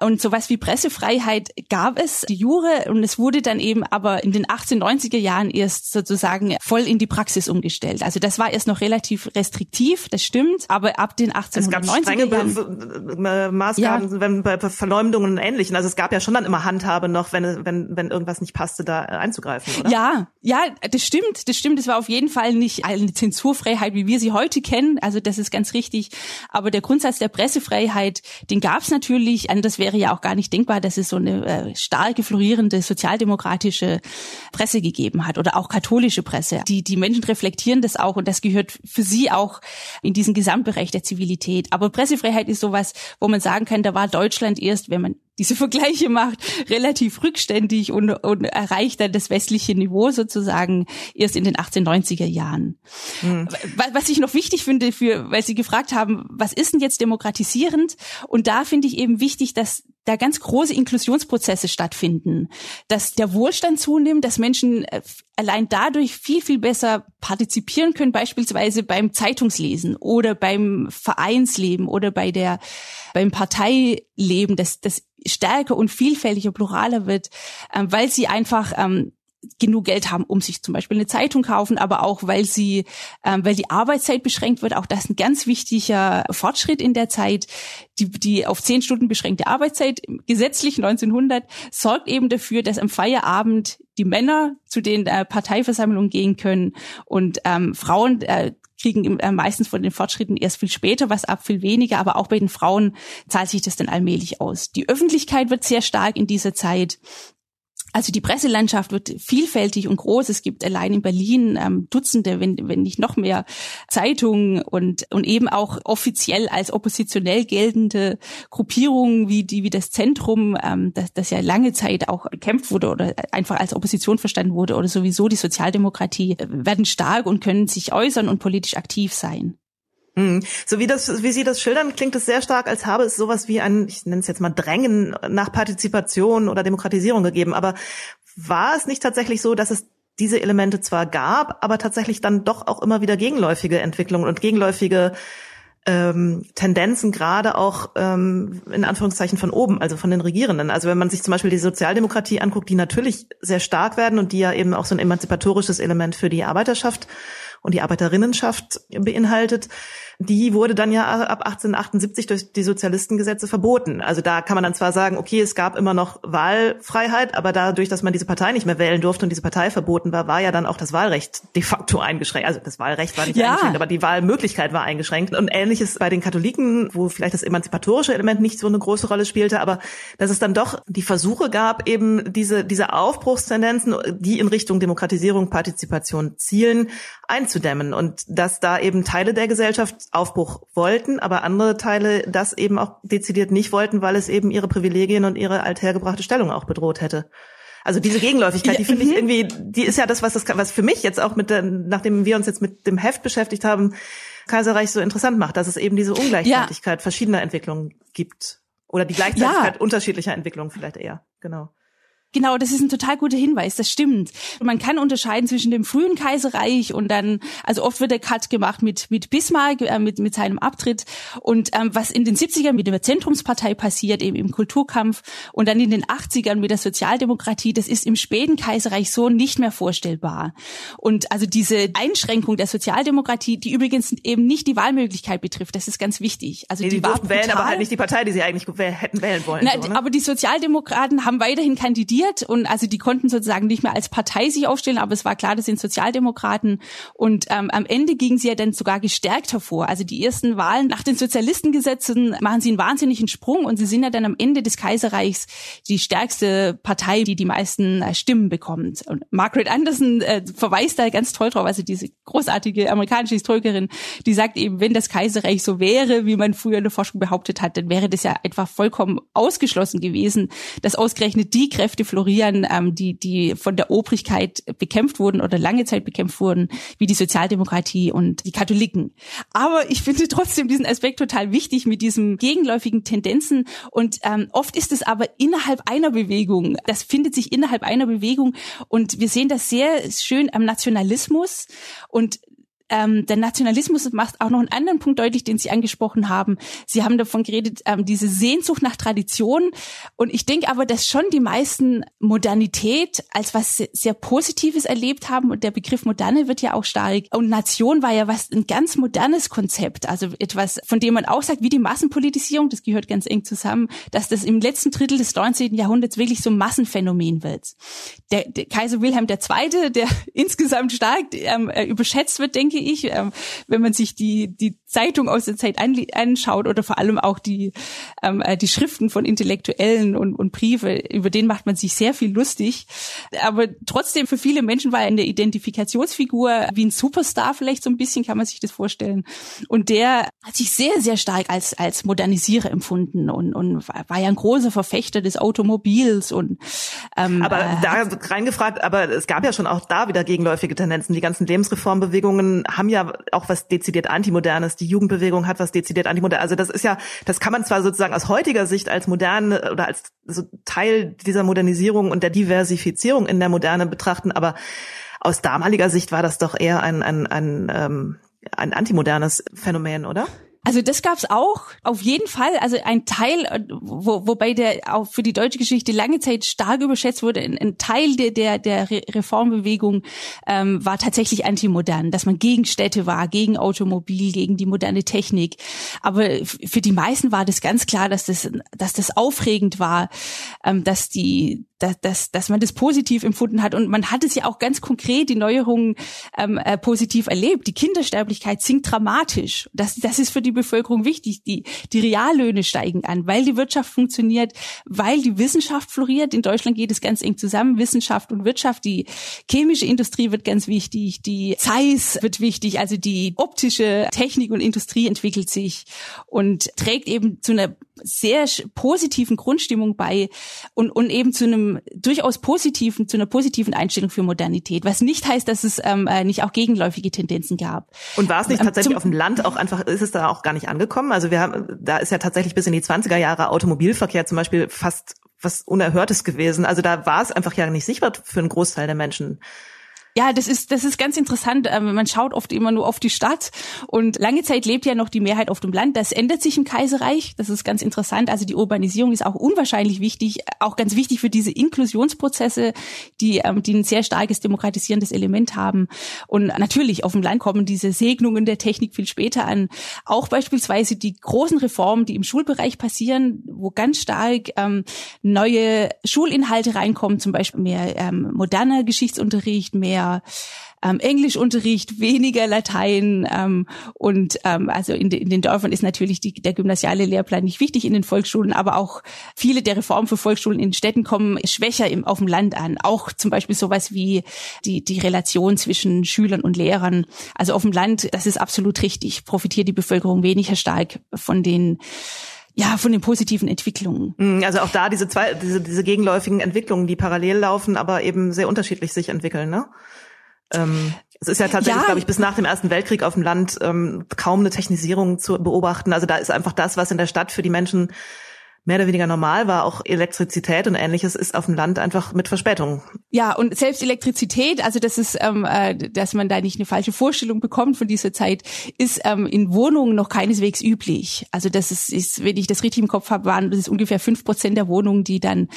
Und sowas wie Pressefreiheit gab es, die Jure. Und es wurde dann eben aber in den 1890er Jahren erst sozusagen voll in die Praxis umgestellt. Also das war erst noch relativ restriktiv, das stimmt. Aber ab den 1890er Es gab strenge Jahren, Maßgaben, ja. wenn bei Verleumdungen und Ähnlichen. Also es gab ja schon dann immer Handhabe noch, wenn, wenn, wenn irgendwas nicht passte, da einzugreifen, oder? Ja, ja, das stimmt, das stimmt. Es war auf jeden Fall nicht eine Zensurfreiheit, wie wir sie heute kennen. Also das ist ganz richtig. Aber der Grundsatz der Pressefreiheit, den gab es natürlich. Das wäre ja auch gar nicht denkbar, dass es so eine äh, starke, florierende sozialdemokratische Presse gegeben hat oder auch katholische Presse. Die, die Menschen reflektieren das auch und das gehört für sie auch in diesen Gesamtbereich der Zivilität. Aber Pressefreiheit ist sowas, wo man sagen kann, da war Deutschland erst, wenn man diese Vergleiche macht, relativ rückständig und, und erreicht dann das westliche Niveau sozusagen erst in den 1890er Jahren. Mhm. Was ich noch wichtig finde, für, weil Sie gefragt haben, was ist denn jetzt demokratisierend? Und da finde ich eben wichtig, dass da ganz große Inklusionsprozesse stattfinden, dass der Wohlstand zunimmt, dass Menschen äh, allein dadurch viel, viel besser partizipieren können, beispielsweise beim Zeitungslesen oder beim Vereinsleben oder bei der, beim Parteileben, dass das stärker und vielfältiger, pluraler wird, äh, weil sie einfach ähm, genug Geld haben, um sich zum Beispiel eine Zeitung kaufen, aber auch weil sie, ähm, weil die Arbeitszeit beschränkt wird. Auch das ist ein ganz wichtiger Fortschritt in der Zeit. Die, die auf zehn Stunden beschränkte Arbeitszeit gesetzlich 1900 sorgt eben dafür, dass am Feierabend die Männer zu den äh, Parteiversammlungen gehen können und ähm, Frauen äh, kriegen äh, meistens von den Fortschritten erst viel später was ab, viel weniger, aber auch bei den Frauen zahlt sich das dann allmählich aus. Die Öffentlichkeit wird sehr stark in dieser Zeit also die Presselandschaft wird vielfältig und groß. Es gibt allein in Berlin ähm, Dutzende, wenn, wenn nicht noch mehr Zeitungen und, und eben auch offiziell als oppositionell geltende Gruppierungen wie die wie das Zentrum, ähm, das, das ja lange Zeit auch bekämpft wurde oder einfach als Opposition verstanden wurde oder sowieso die Sozialdemokratie, äh, werden stark und können sich äußern und politisch aktiv sein. Mhm. So wie das, wie Sie das schildern, klingt es sehr stark, als habe es sowas wie ein, ich nenne es jetzt mal Drängen nach Partizipation oder Demokratisierung gegeben. Aber war es nicht tatsächlich so, dass es diese Elemente zwar gab, aber tatsächlich dann doch auch immer wieder gegenläufige Entwicklungen und gegenläufige ähm, Tendenzen gerade auch ähm, in Anführungszeichen von oben, also von den Regierenden. Also wenn man sich zum Beispiel die Sozialdemokratie anguckt, die natürlich sehr stark werden und die ja eben auch so ein emanzipatorisches Element für die Arbeiterschaft und die Arbeiterinnenschaft beinhaltet, die wurde dann ja ab 1878 durch die Sozialistengesetze verboten. Also da kann man dann zwar sagen, okay, es gab immer noch Wahlfreiheit, aber dadurch, dass man diese Partei nicht mehr wählen durfte und diese Partei verboten war, war ja dann auch das Wahlrecht de facto eingeschränkt. Also das Wahlrecht war nicht ja. eingeschränkt, aber die Wahlmöglichkeit war eingeschränkt. Und ähnliches bei den Katholiken, wo vielleicht das emanzipatorische Element nicht so eine große Rolle spielte, aber dass es dann doch die Versuche gab, eben diese, diese Aufbruchstendenzen, die in Richtung Demokratisierung, Partizipation zielen, einzudämmen und dass da eben Teile der Gesellschaft Aufbruch wollten, aber andere Teile das eben auch dezidiert nicht wollten, weil es eben ihre Privilegien und ihre althergebrachte Stellung auch bedroht hätte. Also diese Gegenläufigkeit, die finde ich mhm. irgendwie, die ist ja das, was das, was für mich jetzt auch mit, der, nachdem wir uns jetzt mit dem Heft beschäftigt haben, Kaiserreich so interessant macht, dass es eben diese Ungleichzeitigkeit ja. verschiedener Entwicklungen gibt. Oder die Gleichzeitigkeit ja. unterschiedlicher Entwicklungen vielleicht eher. Genau. Genau, das ist ein total guter Hinweis, das stimmt. Man kann unterscheiden zwischen dem frühen Kaiserreich und dann, also oft wird der Cut gemacht mit, mit Bismarck, äh, mit, mit seinem Abtritt und ähm, was in den 70ern mit der Zentrumspartei passiert, eben im Kulturkampf und dann in den 80ern mit der Sozialdemokratie, das ist im späten Kaiserreich so nicht mehr vorstellbar. Und also diese Einschränkung der Sozialdemokratie, die übrigens eben nicht die Wahlmöglichkeit betrifft, das ist ganz wichtig. Also nee, die, die war wählen, aber halt nicht die Partei, die sie eigentlich hätten wählen wollen. Na, so, ne? Aber die Sozialdemokraten haben weiterhin kandidiert etabliert und also die konnten sozusagen nicht mehr als Partei sich aufstellen, aber es war klar, das sind Sozialdemokraten und ähm, am Ende gingen sie ja dann sogar gestärkt hervor. Also die ersten Wahlen nach den Sozialistengesetzen machen sie einen wahnsinnigen Sprung und sie sind ja dann am Ende des Kaiserreichs die stärkste Partei, die die meisten äh, Stimmen bekommt. Und Margaret Anderson äh, verweist da ganz toll drauf, also diese großartige amerikanische Historikerin, die sagt eben, wenn das Kaiserreich so wäre, wie man früher in der Forschung behauptet hat, dann wäre das ja einfach vollkommen ausgeschlossen gewesen, dass ausgerechnet die Kräfte florieren, ähm, die, die von der Obrigkeit bekämpft wurden oder lange Zeit bekämpft wurden, wie die Sozialdemokratie und die Katholiken. Aber ich finde trotzdem diesen Aspekt total wichtig mit diesen gegenläufigen Tendenzen. Und ähm, oft ist es aber innerhalb einer Bewegung. Das findet sich innerhalb einer Bewegung. Und wir sehen das sehr schön am Nationalismus. Und ähm, der Nationalismus macht auch noch einen anderen Punkt deutlich, den Sie angesprochen haben. Sie haben davon geredet, ähm, diese Sehnsucht nach Tradition. Und ich denke aber, dass schon die meisten Modernität als was sehr, Positives erlebt haben. Und der Begriff Moderne wird ja auch stark. Und Nation war ja was ein ganz modernes Konzept. Also etwas, von dem man auch sagt, wie die Massenpolitisierung, das gehört ganz eng zusammen, dass das im letzten Drittel des 19. Jahrhunderts wirklich so ein Massenphänomen wird. Der, der Kaiser Wilhelm II., der insgesamt stark ähm, äh, überschätzt wird, denke ich, ähm, wenn man sich die, die Zeitung aus der Zeit an, anschaut oder vor allem auch die, ähm, äh, die Schriften von Intellektuellen und, und Briefe, über den macht man sich sehr viel lustig. Aber trotzdem für viele Menschen war er eine Identifikationsfigur, wie ein Superstar vielleicht so ein bisschen, kann man sich das vorstellen. Und der hat sich sehr, sehr stark als, als Modernisierer empfunden und, und war ja ein großer Verfechter des Automobils und ähm, aber äh, da reingefragt, aber es gab ja schon auch da wieder gegenläufige Tendenzen. Die ganzen Lebensreformbewegungen haben ja auch was dezidiert Antimodernes. Die Jugendbewegung hat was dezidiert Antimodernes. Also das ist ja, das kann man zwar sozusagen aus heutiger Sicht als moderne oder als so Teil dieser Modernisierung und der Diversifizierung in der Moderne betrachten, aber aus damaliger Sicht war das doch eher ein, ein, ein, ähm, ein antimodernes Phänomen, oder? Also das gab's auch, auf jeden Fall. Also ein Teil, äh, wo, wobei der auch für die deutsche Geschichte lange Zeit stark überschätzt wurde, ein, ein Teil der, der, der Reformbewegung ähm, war tatsächlich antimodern, dass man gegen Städte war, gegen Automobil, gegen die moderne Technik. Aber für die meisten war das ganz klar, dass das, dass das aufregend war, ähm, dass die dass, dass, dass man das positiv empfunden hat. Und man hat es ja auch ganz konkret, die Neuerungen ähm, äh, positiv erlebt. Die Kindersterblichkeit sinkt dramatisch. Das, das ist für die Bevölkerung wichtig. Die, die Reallöhne steigen an, weil die Wirtschaft funktioniert, weil die Wissenschaft floriert. In Deutschland geht es ganz eng zusammen, Wissenschaft und Wirtschaft. Die chemische Industrie wird ganz wichtig, die Zeiss wird wichtig, also die optische Technik und Industrie entwickelt sich und trägt eben zu einer sehr positiven Grundstimmung bei und, und eben zu einem durchaus positiven, zu einer positiven Einstellung für Modernität, was nicht heißt, dass es ähm, äh, nicht auch gegenläufige Tendenzen gab. Und war es nicht ähm, tatsächlich auf dem Land auch einfach, ist es da auch gar nicht angekommen? Also wir haben, da ist ja tatsächlich bis in die 20er Jahre Automobilverkehr zum Beispiel fast was Unerhörtes gewesen. Also da war es einfach ja nicht sichtbar für einen Großteil der Menschen. Ja, das ist, das ist ganz interessant. Ähm, man schaut oft immer nur auf die Stadt und lange Zeit lebt ja noch die Mehrheit auf dem Land. Das ändert sich im Kaiserreich. Das ist ganz interessant. Also die Urbanisierung ist auch unwahrscheinlich wichtig, auch ganz wichtig für diese Inklusionsprozesse, die, ähm, die ein sehr starkes demokratisierendes Element haben. Und natürlich auf dem Land kommen diese Segnungen der Technik viel später an. Auch beispielsweise die großen Reformen, die im Schulbereich passieren, wo ganz stark ähm, neue Schulinhalte reinkommen, zum Beispiel mehr ähm, moderner Geschichtsunterricht, mehr mehr ähm, Englischunterricht, weniger Latein ähm, und ähm, also in, de, in, den Dörfern ist natürlich die, der gymnasiale Lehrplan nicht wichtig in den Volksschulen, aber auch viele der Reformen für Volksschulen in Städten kommen schwächer im, auf dem Land an. Auch zum Beispiel sowas wie die, die Relation zwischen Schülern und Lehrern. Also auf dem Land, das ist absolut richtig, profitiert die Bevölkerung weniger stark von den ja, von den positiven Entwicklungen. Mm, also auch da diese zwei, diese, diese gegenläufigen Entwicklungen, die parallel laufen, aber eben sehr unterschiedlich sich entwickeln, ne? Ähm, es ist ja tatsächlich, ja. glaube ich, bis nach dem Ersten Weltkrieg auf dem Land ähm, kaum eine Technisierung zu beobachten. Also da ist einfach das, was in der Stadt für die Menschen mehr oder weniger normal war. Auch Elektrizität und ähnliches ist auf dem Land einfach mit Verspätung. Ja, und selbst Elektrizität, also das ist, ähm, äh, dass man da nicht eine falsche Vorstellung bekommt von dieser Zeit, ist ähm, in Wohnungen noch keineswegs üblich. Also das ist, ist wenn ich das richtig im Kopf habe, waren das ist ungefähr fünf Prozent der Wohnungen, die dann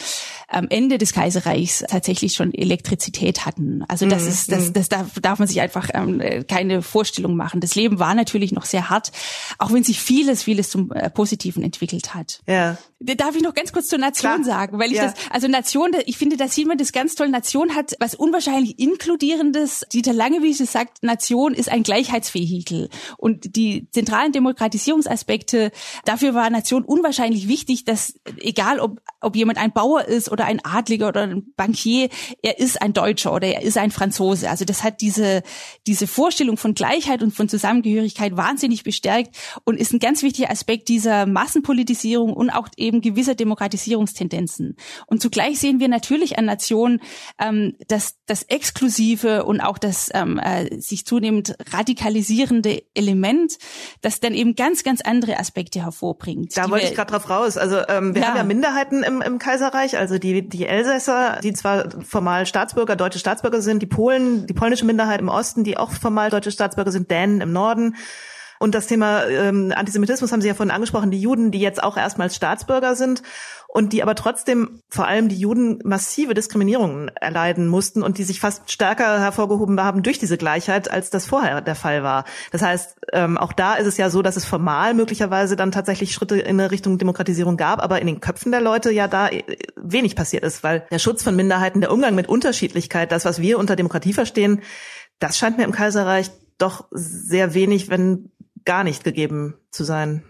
am Ende des Kaiserreichs tatsächlich schon Elektrizität hatten. Also das mhm. ist, das, mhm. das darf, darf man sich einfach ähm, keine Vorstellung machen. Das Leben war natürlich noch sehr hart, auch wenn sich vieles, vieles zum äh, Positiven entwickelt hat. Ja. Darf ich noch ganz kurz zur Nation Klar. sagen, weil ich ja. das, also Nation, ich finde, da sieht man das ganz toll. Nation hat was unwahrscheinlich Inkludierendes. Dieter Lange, wie es sagt, Nation ist ein Gleichheitsvehikel. Und die zentralen Demokratisierungsaspekte, dafür war Nation unwahrscheinlich wichtig, dass egal ob, ob jemand ein Bauer ist oder ein Adliger oder ein Bankier, er ist ein Deutscher oder er ist ein Franzose. Also das hat diese, diese Vorstellung von Gleichheit und von Zusammengehörigkeit wahnsinnig bestärkt und ist ein ganz wichtiger Aspekt dieser Massenpolitisierung und auch eben gewisser Demokratisierungstendenzen. Und zugleich sehen wir natürlich an Nationen ähm, dass das exklusive und auch das ähm, äh, sich zunehmend radikalisierende Element, das dann eben ganz, ganz andere Aspekte hervorbringt. Da wollte ich gerade drauf raus. Also ähm, wir ja. haben ja Minderheiten im, im Kaiserreich, also die, die Elsässer, die zwar formal Staatsbürger, deutsche Staatsbürger sind, die Polen, die polnische Minderheit im Osten, die auch formal deutsche Staatsbürger sind, Dänen im Norden. Und das Thema ähm, Antisemitismus haben Sie ja vorhin angesprochen, die Juden, die jetzt auch erstmals Staatsbürger sind und die aber trotzdem vor allem die Juden massive Diskriminierungen erleiden mussten und die sich fast stärker hervorgehoben haben durch diese Gleichheit, als das vorher der Fall war. Das heißt, ähm, auch da ist es ja so, dass es formal möglicherweise dann tatsächlich Schritte in Richtung Demokratisierung gab, aber in den Köpfen der Leute ja da äh, wenig passiert ist, weil der Schutz von Minderheiten, der Umgang mit Unterschiedlichkeit, das, was wir unter Demokratie verstehen, das scheint mir im Kaiserreich doch sehr wenig, wenn gar nicht gegeben zu sein.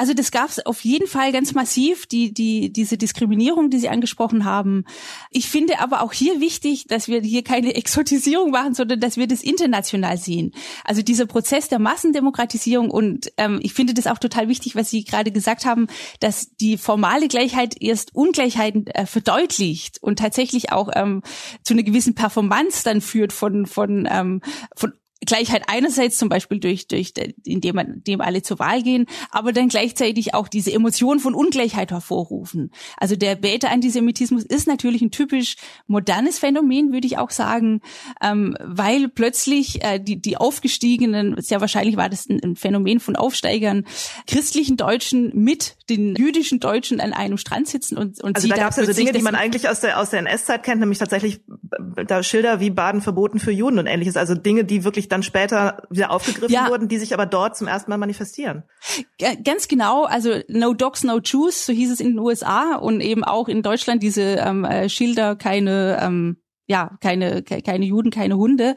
Also das gab es auf jeden Fall ganz massiv, die, die, diese Diskriminierung, die Sie angesprochen haben. Ich finde aber auch hier wichtig, dass wir hier keine Exotisierung machen, sondern dass wir das international sehen. Also dieser Prozess der Massendemokratisierung und ähm, ich finde das auch total wichtig, was Sie gerade gesagt haben, dass die formale Gleichheit erst Ungleichheiten äh, verdeutlicht und tatsächlich auch ähm, zu einer gewissen Performance dann führt von, von, ähm, von Gleichheit einerseits zum Beispiel durch, durch, indem man, indem alle zur Wahl gehen, aber dann gleichzeitig auch diese Emotion von Ungleichheit hervorrufen. Also der Beta-Antisemitismus ist natürlich ein typisch modernes Phänomen, würde ich auch sagen, ähm, weil plötzlich äh, die, die aufgestiegenen, sehr wahrscheinlich war das ein, ein Phänomen von Aufsteigern, christlichen Deutschen mit den jüdischen Deutschen an einem Strand sitzen und, und also sie da gab es also Dinge, die man eigentlich aus der, aus der NS-Zeit kennt, nämlich tatsächlich da Schilder wie Baden verboten für Juden und ähnliches, also Dinge, die wirklich dann später wieder aufgegriffen ja. wurden, die sich aber dort zum ersten Mal manifestieren. Ganz genau, also No Dogs, No Jews, so hieß es in den USA und eben auch in Deutschland diese ähm, äh, Schilder, keine ähm, ja, keine, keine Juden, keine Hunde.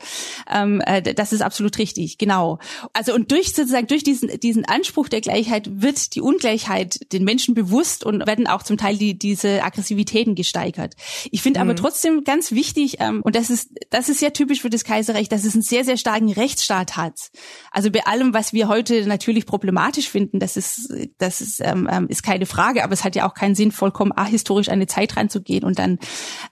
Ähm, äh, das ist absolut richtig, genau. Also und durch sozusagen durch diesen diesen Anspruch der Gleichheit wird die Ungleichheit den Menschen bewusst und werden auch zum Teil die diese Aggressivitäten gesteigert. Ich finde mhm. aber trotzdem ganz wichtig ähm, und das ist das ist sehr typisch für das Kaiserreich, dass es einen sehr sehr starken Rechtsstaat hat. Also bei allem, was wir heute natürlich problematisch finden, das ist das ist ähm, ähm ist keine Frage, aber es hat ja auch keinen Sinn, vollkommen ahistorisch eine Zeit ranzugehen und dann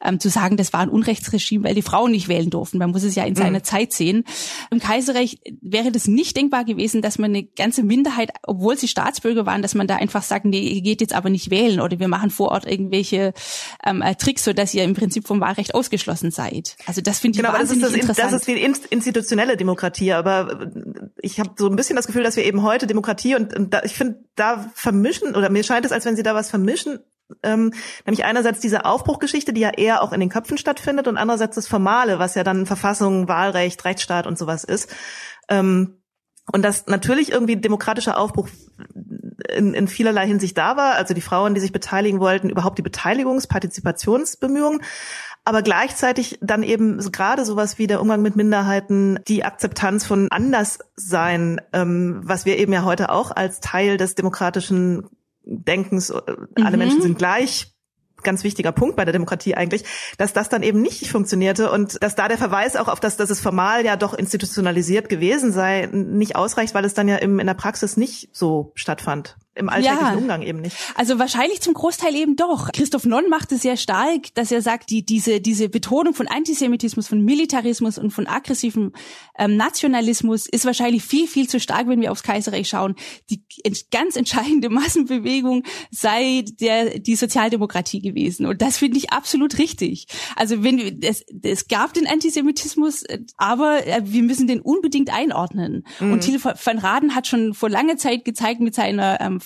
ähm, zu sagen, das war ein Unrechts Regime, weil die Frauen nicht wählen durften. Man muss es ja in seiner mhm. Zeit sehen. Im Kaiserreich wäre das nicht denkbar gewesen, dass man eine ganze Minderheit, obwohl sie Staatsbürger waren, dass man da einfach sagt, nee, ihr geht jetzt aber nicht wählen oder wir machen vor Ort irgendwelche ähm, äh, Tricks, so dass ihr im Prinzip vom Wahlrecht ausgeschlossen seid. Also das finde ich genau, wahnsinnig das ist das, interessant. Das ist die institutionelle Demokratie, aber ich habe so ein bisschen das Gefühl, dass wir eben heute Demokratie und, und da, ich finde, da vermischen oder mir scheint es, als wenn sie da was vermischen ähm, nämlich einerseits diese Aufbruchgeschichte, die ja eher auch in den Köpfen stattfindet, und andererseits das Formale, was ja dann Verfassung, Wahlrecht, Rechtsstaat und sowas ist. Ähm, und dass natürlich irgendwie demokratischer Aufbruch in, in vielerlei Hinsicht da war, also die Frauen, die sich beteiligen wollten, überhaupt die Beteiligungs-, Partizipationsbemühungen, aber gleichzeitig dann eben gerade sowas wie der Umgang mit Minderheiten, die Akzeptanz von Anderssein, ähm, was wir eben ja heute auch als Teil des demokratischen Denkens, äh, alle mhm. Menschen sind gleich, ganz wichtiger Punkt bei der Demokratie eigentlich, dass das dann eben nicht funktionierte und dass da der Verweis auch auf das, dass es formal ja doch institutionalisiert gewesen sei, nicht ausreicht, weil es dann ja im, in der Praxis nicht so stattfand im alltäglichen ja. Umgang eben nicht. Also wahrscheinlich zum Großteil eben doch. Christoph Nonn macht es sehr stark, dass er sagt, die, diese, diese Betonung von Antisemitismus, von Militarismus und von aggressivem ähm, Nationalismus ist wahrscheinlich viel, viel zu stark, wenn wir aufs Kaiserreich schauen. Die ganz entscheidende Massenbewegung sei der, die Sozialdemokratie gewesen. Und das finde ich absolut richtig. Also wenn es, es gab den Antisemitismus, aber äh, wir müssen den unbedingt einordnen. Mhm. Und Thiel van Raden hat schon vor langer Zeit gezeigt mit seiner ähm,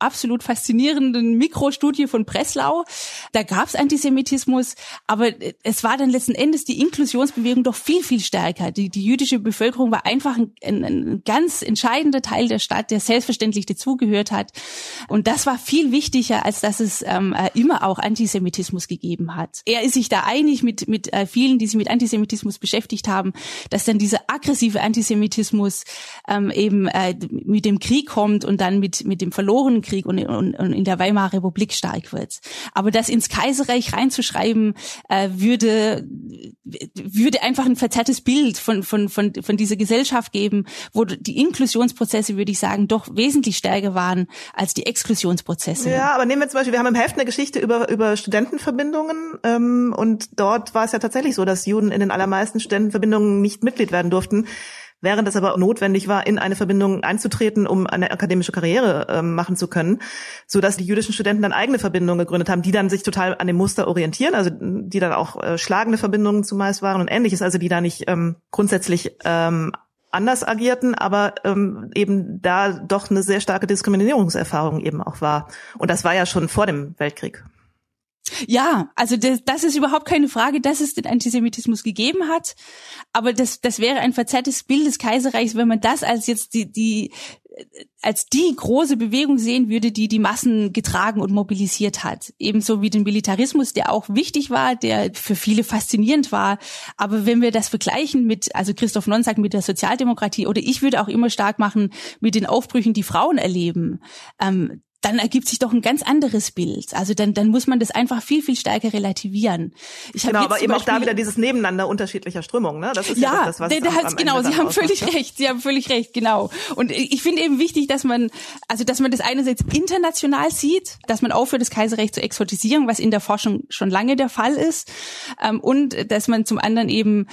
absolut faszinierenden Mikrostudie von Breslau. Da gab es Antisemitismus, aber es war dann letzten Endes die Inklusionsbewegung doch viel, viel stärker. Die, die jüdische Bevölkerung war einfach ein, ein, ganz entscheidender Teil der Stadt, der selbstverständlich dazugehört hat. Und das war viel wichtiger, als dass es ähm, äh, immer auch Antisemitismus gegeben hat. Er ist sich da einig mit, mit äh, vielen, die sich mit Antisemitismus beschäftigt haben, dass dann dieser aggressive Antisemitismus ähm, eben äh, mit dem Krieg kommt und dann mit, mit dem verlorenen Weltkrieg und, und, und in der Weimarer Republik stark wird. Aber das ins Kaiserreich reinzuschreiben, äh, würde, würde einfach ein verzerrtes Bild von, von, von, von dieser Gesellschaft geben, wo die Inklusionsprozesse, würde ich sagen, doch wesentlich stärker waren als die Exklusionsprozesse. Ja, aber nehmen wir zum Beispiel, wir haben im Heft eine Geschichte über, über Studentenverbindungen ähm, und dort war es ja tatsächlich so, dass Juden in den allermeisten Studentenverbindungen nicht Mitglied werden durften während es aber notwendig war, in eine Verbindung einzutreten, um eine akademische Karriere äh, machen zu können, so dass die jüdischen Studenten dann eigene Verbindungen gegründet haben, die dann sich total an dem Muster orientieren, also die dann auch äh, schlagende Verbindungen zumeist waren und ähnliches, also die da nicht ähm, grundsätzlich ähm, anders agierten, aber ähm, eben da doch eine sehr starke Diskriminierungserfahrung eben auch war. Und das war ja schon vor dem Weltkrieg. Ja, also das, das ist überhaupt keine Frage, dass es den Antisemitismus gegeben hat. Aber das, das wäre ein verzerrtes Bild des Kaiserreichs, wenn man das als jetzt die, die, als die große Bewegung sehen würde, die die Massen getragen und mobilisiert hat. Ebenso wie den Militarismus, der auch wichtig war, der für viele faszinierend war. Aber wenn wir das vergleichen mit, also Christoph Non sagt mit der Sozialdemokratie, oder ich würde auch immer stark machen mit den Aufbrüchen, die Frauen erleben, ähm, dann ergibt sich doch ein ganz anderes Bild. Also dann, dann muss man das einfach viel, viel stärker relativieren. Ich genau, aber eben auch da wieder dieses Nebeneinander unterschiedlicher Strömungen. Ne? Das ist ja, ja das, was der, der am, genau. Sie haben völlig ne? recht. Sie haben völlig recht. Genau. Und ich finde eben wichtig, dass man, also dass man das einerseits international sieht, dass man aufhört, das Kaiserreich zu exotisieren, was in der Forschung schon lange der Fall ist, ähm, und dass man zum anderen eben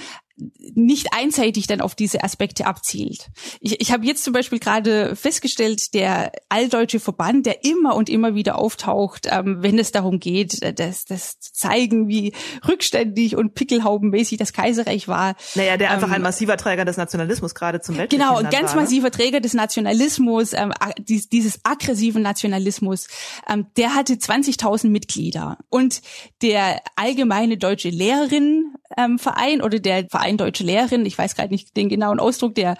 nicht einseitig dann auf diese Aspekte abzielt. Ich, ich habe jetzt zum Beispiel gerade festgestellt, der alldeutsche Verband, der immer und immer wieder auftaucht, ähm, wenn es darum geht, äh, das, das zu zeigen, wie rückständig und pickelhaubenmäßig das Kaiserreich war. Naja, der einfach ähm, ein massiver Träger des Nationalismus gerade zum Weltkrieg Genau, ein ganz war, ne? massiver Träger des Nationalismus, ähm, dieses aggressiven Nationalismus, ähm, der hatte 20.000 Mitglieder. Und der allgemeine deutsche Lehrerin ähm, Verein oder der Verein Deutsche Lehrerin, ich weiß gerade nicht den genauen Ausdruck, der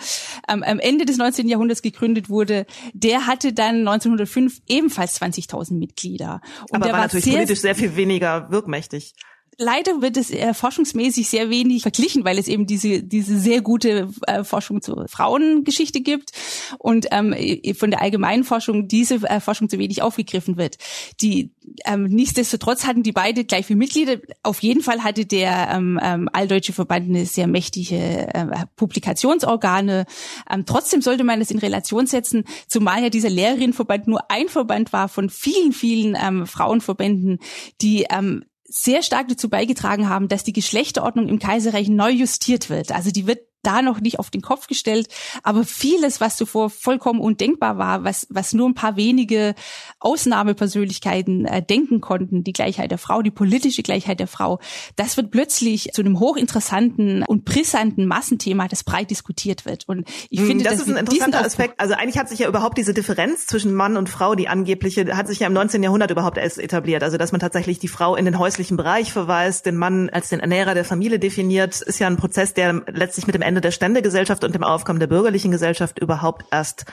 ähm, am Ende des 19. Jahrhunderts gegründet wurde, der hatte dann 1905 ebenfalls 20.000 Mitglieder. Und Aber der war, war natürlich sehr, politisch sehr viel weniger wirkmächtig leider wird es äh, forschungsmäßig sehr wenig verglichen, weil es eben diese diese sehr gute äh, Forschung zur Frauengeschichte gibt und ähm, von der allgemeinen Forschung diese äh, Forschung zu wenig aufgegriffen wird. Die ähm, nichtsdestotrotz hatten die beide gleich viele Mitglieder. Auf jeden Fall hatte der ähm, ähm, Alldeutsche Verband eine sehr mächtige äh, Publikationsorgane. Ähm, trotzdem sollte man das in Relation setzen, zumal ja dieser Lehrerinnenverband nur ein Verband war von vielen, vielen ähm, Frauenverbänden, die ähm, sehr stark dazu beigetragen haben, dass die Geschlechterordnung im Kaiserreich neu justiert wird. Also die wird da noch nicht auf den Kopf gestellt. Aber vieles, was zuvor vollkommen undenkbar war, was, was nur ein paar wenige Ausnahmepersönlichkeiten äh, denken konnten, die Gleichheit der Frau, die politische Gleichheit der Frau, das wird plötzlich zu einem hochinteressanten und brisanten Massenthema, das breit diskutiert wird. Und ich finde, das ist ein interessanter Aspekt. Also eigentlich hat sich ja überhaupt diese Differenz zwischen Mann und Frau, die angebliche, hat sich ja im 19. Jahrhundert überhaupt erst etabliert. Also dass man tatsächlich die Frau in den häuslichen Bereich verweist, den Mann als den Ernährer der Familie definiert, ist ja ein Prozess, der letztlich mit dem Ende der Ständegesellschaft und dem Aufkommen der bürgerlichen Gesellschaft überhaupt erst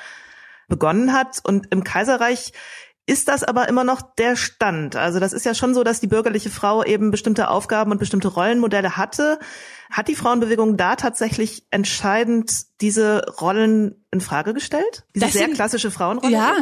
begonnen hat. Und im Kaiserreich ist das aber immer noch der Stand. Also das ist ja schon so, dass die bürgerliche Frau eben bestimmte Aufgaben und bestimmte Rollenmodelle hatte. Hat die Frauenbewegung da tatsächlich entscheidend diese Rollen in Frage gestellt? Diese das sehr sind, klassische Frauenrolle? Ja.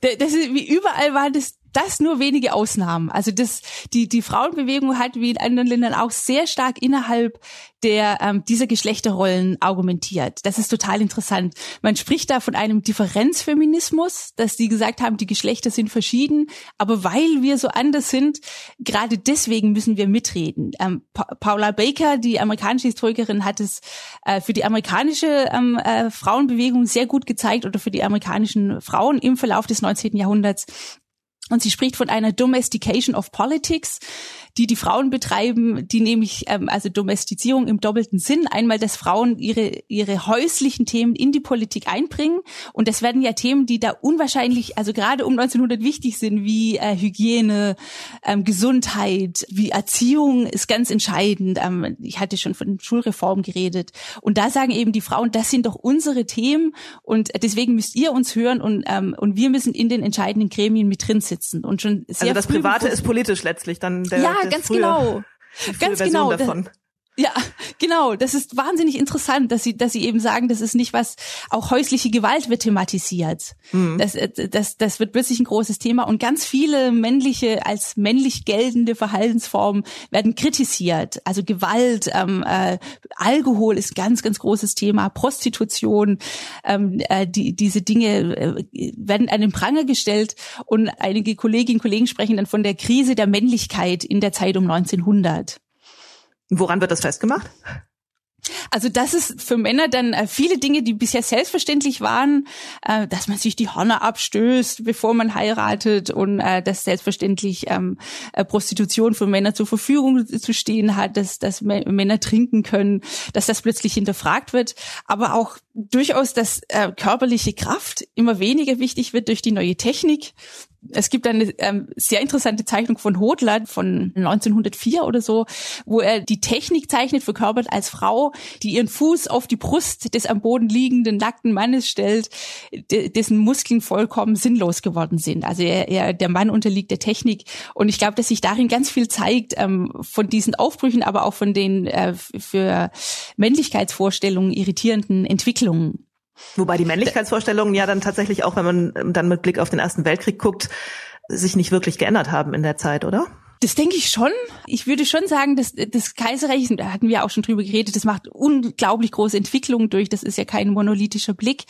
Das ist, wie überall war das das nur wenige Ausnahmen. Also das, die, die Frauenbewegung hat wie in anderen Ländern auch sehr stark innerhalb der ähm, dieser Geschlechterrollen argumentiert. Das ist total interessant. Man spricht da von einem Differenzfeminismus, dass die gesagt haben, die Geschlechter sind verschieden, aber weil wir so anders sind, gerade deswegen müssen wir mitreden. Ähm, pa Paula Baker, die amerikanische Historikerin, hat es äh, für die amerikanische ähm, äh, Frauenbewegung sehr gut gezeigt oder für die amerikanischen Frauen im Verlauf des 19. Jahrhunderts und sie spricht von einer Domestication of Politics die die Frauen betreiben, die nämlich ähm, also Domestizierung im doppelten Sinn, einmal, dass Frauen ihre ihre häuslichen Themen in die Politik einbringen. Und das werden ja Themen, die da unwahrscheinlich, also gerade um 1900 wichtig sind, wie äh, Hygiene, ähm, Gesundheit, wie Erziehung ist ganz entscheidend. Ähm, ich hatte schon von Schulreform geredet. Und da sagen eben die Frauen, das sind doch unsere Themen. Und deswegen müsst ihr uns hören und ähm, und wir müssen in den entscheidenden Gremien mit drin sitzen und schon sehr also das Private ist politisch letztlich dann der ja, ganz frühe, genau. Ganz genau. Davon. Ja, genau. Das ist wahnsinnig interessant, dass sie, dass sie eben sagen, das ist nicht was, auch häusliche Gewalt wird thematisiert. Mhm. Das, äh, das, das wird plötzlich ein großes Thema und ganz viele männliche, als männlich geltende Verhaltensformen werden kritisiert. Also Gewalt, ähm, äh, Alkohol ist ganz, ganz großes Thema, Prostitution, ähm, äh, die, diese Dinge äh, werden an den Pranger gestellt und einige Kolleginnen und Kollegen sprechen dann von der Krise der Männlichkeit in der Zeit um 1900. Woran wird das festgemacht? Also das ist für Männer dann äh, viele Dinge, die bisher selbstverständlich waren, äh, dass man sich die Hörner abstößt, bevor man heiratet und äh, dass selbstverständlich ähm, äh, Prostitution für Männer zur Verfügung zu stehen hat, dass, dass Männer trinken können, dass das plötzlich hinterfragt wird, aber auch durchaus, dass äh, körperliche Kraft immer weniger wichtig wird durch die neue Technik, es gibt eine ähm, sehr interessante Zeichnung von Hodler von 1904 oder so, wo er die Technik zeichnet, verkörpert als Frau, die ihren Fuß auf die Brust des am Boden liegenden nackten Mannes stellt, dessen Muskeln vollkommen sinnlos geworden sind. Also er, er, der Mann unterliegt der Technik und ich glaube, dass sich darin ganz viel zeigt ähm, von diesen Aufbrüchen, aber auch von den äh, für Männlichkeitsvorstellungen irritierenden Entwicklungen. Wobei die Männlichkeitsvorstellungen ja dann tatsächlich auch, wenn man dann mit Blick auf den Ersten Weltkrieg guckt, sich nicht wirklich geändert haben in der Zeit, oder? Das denke ich schon. Ich würde schon sagen, dass das Kaiserreich, da hatten wir auch schon drüber geredet, das macht unglaublich große Entwicklungen durch. Das ist ja kein monolithischer Blick.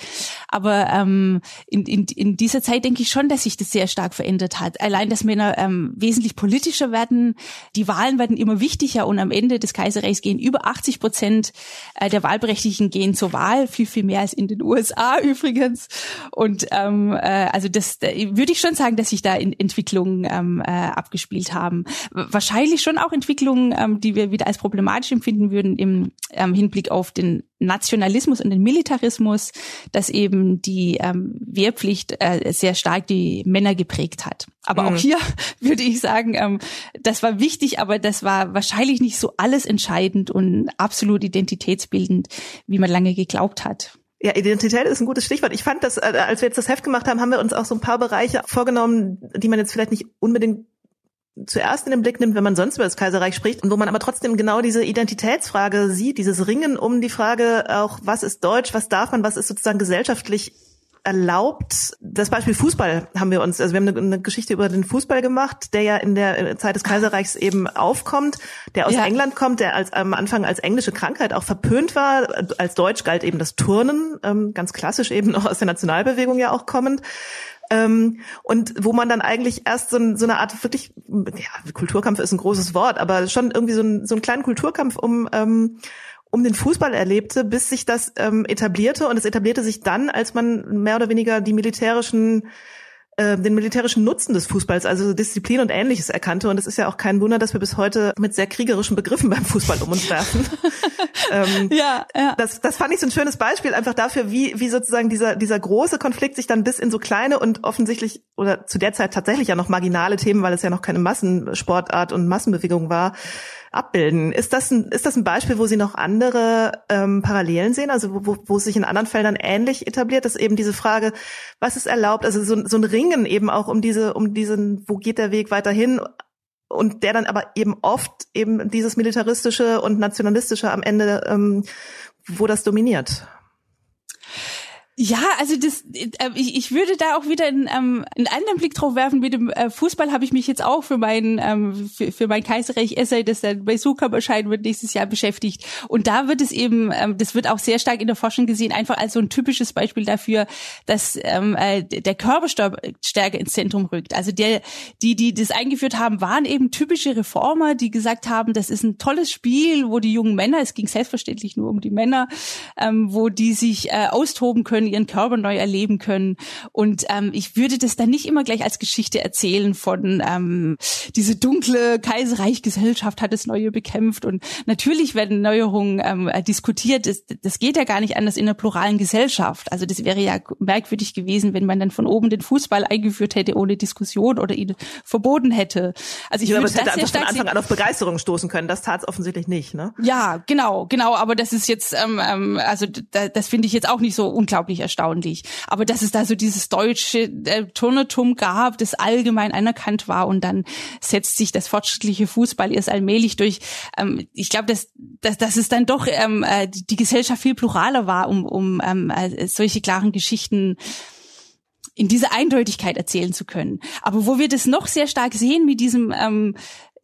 Aber ähm, in, in, in dieser Zeit denke ich schon, dass sich das sehr stark verändert hat. Allein, dass Männer ähm, wesentlich politischer werden, die Wahlen werden immer wichtiger und am Ende des Kaiserreichs gehen über 80 Prozent äh, der Wahlberechtigten gehen zur Wahl, viel, viel mehr als in den USA übrigens. Und ähm, äh, also das da würde ich schon sagen, dass sich da in Entwicklungen ähm, äh, abgespielt haben ähm, wahrscheinlich schon auch Entwicklungen, ähm, die wir wieder als problematisch empfinden würden im ähm, Hinblick auf den Nationalismus und den Militarismus, dass eben die ähm, Wehrpflicht äh, sehr stark die Männer geprägt hat. Aber mhm. auch hier würde ich sagen, ähm, das war wichtig, aber das war wahrscheinlich nicht so alles entscheidend und absolut identitätsbildend, wie man lange geglaubt hat. Ja, Identität ist ein gutes Stichwort. Ich fand, dass äh, als wir jetzt das Heft gemacht haben, haben wir uns auch so ein paar Bereiche vorgenommen, die man jetzt vielleicht nicht unbedingt zuerst in den Blick nimmt, wenn man sonst über das Kaiserreich spricht und wo man aber trotzdem genau diese Identitätsfrage sieht, dieses Ringen um die Frage auch, was ist Deutsch, was darf man, was ist sozusagen gesellschaftlich erlaubt. Das Beispiel Fußball haben wir uns, also wir haben eine, eine, Geschichte über den Fußball gemacht, der ja in der Zeit des Kaiserreichs eben aufkommt, der aus ja. England kommt, der als am Anfang als englische Krankheit auch verpönt war. Als Deutsch galt eben das Turnen, ähm, ganz klassisch eben noch aus der Nationalbewegung ja auch kommend. Ähm, und wo man dann eigentlich erst so, so, eine Art wirklich, ja, Kulturkampf ist ein großes Wort, aber schon irgendwie so, ein, so einen kleinen Kulturkampf um ähm, um den Fußball erlebte, bis sich das ähm, etablierte. Und es etablierte sich dann, als man mehr oder weniger die militärischen den militärischen Nutzen des Fußballs, also Disziplin und ähnliches erkannte. Und es ist ja auch kein Wunder, dass wir bis heute mit sehr kriegerischen Begriffen beim Fußball um uns werfen. ähm, ja, ja. Das, das fand ich so ein schönes Beispiel einfach dafür, wie, wie sozusagen dieser, dieser große Konflikt sich dann bis in so kleine und offensichtlich oder zu der Zeit tatsächlich ja noch marginale Themen, weil es ja noch keine Massensportart und Massenbewegung war, abbilden. Ist das ein, ist das ein Beispiel, wo Sie noch andere ähm, Parallelen sehen, also wo, wo es sich in anderen Feldern ähnlich etabliert, dass eben diese Frage, was ist erlaubt, also so, so ein Ringen eben auch um diese, um diesen, wo geht der Weg weiterhin und der dann aber eben oft eben dieses militaristische und nationalistische am Ende, ähm, wo das dominiert. Ja, also das, äh, ich, ich würde da auch wieder einen, ähm, einen anderen Blick drauf werfen. Mit dem äh, Fußball habe ich mich jetzt auch für mein ähm, für, für mein Kaiserreich-Essay, das dann bei Sukam erscheinen wird, nächstes Jahr beschäftigt. Und da wird es eben, ähm, das wird auch sehr stark in der Forschung gesehen, einfach als so ein typisches Beispiel dafür, dass ähm, äh, der Körperstärke ins Zentrum rückt. Also der, die, die das eingeführt haben, waren eben typische Reformer, die gesagt haben, das ist ein tolles Spiel, wo die jungen Männer, es ging selbstverständlich nur um die Männer, ähm, wo die sich äh, austoben können ihren Körper neu erleben können. Und ähm, ich würde das dann nicht immer gleich als Geschichte erzählen von ähm, diese dunkle Kaiserreichgesellschaft hat das Neue bekämpft. Und natürlich werden Neuerungen ähm, diskutiert. Das, das geht ja gar nicht anders in einer pluralen Gesellschaft. Also das wäre ja merkwürdig gewesen, wenn man dann von oben den Fußball eingeführt hätte ohne Diskussion oder ihn verboten hätte. Also ich ja, würde aber es hätte einfach von Anfang an auf Begeisterung stoßen können. Das tat es offensichtlich nicht, ne? Ja, genau, genau. Aber das ist jetzt, ähm, ähm, also da, das finde ich jetzt auch nicht so unglaublich ziemlich erstaunlich. Aber dass es da so dieses deutsche äh, Turnertum gab, das allgemein anerkannt war und dann setzt sich das fortschrittliche Fußball erst allmählich durch. Ähm, ich glaube, dass, dass, dass es dann doch ähm, äh, die Gesellschaft viel pluraler war, um, um ähm, äh, solche klaren Geschichten in dieser Eindeutigkeit erzählen zu können. Aber wo wir das noch sehr stark sehen mit diesem ähm,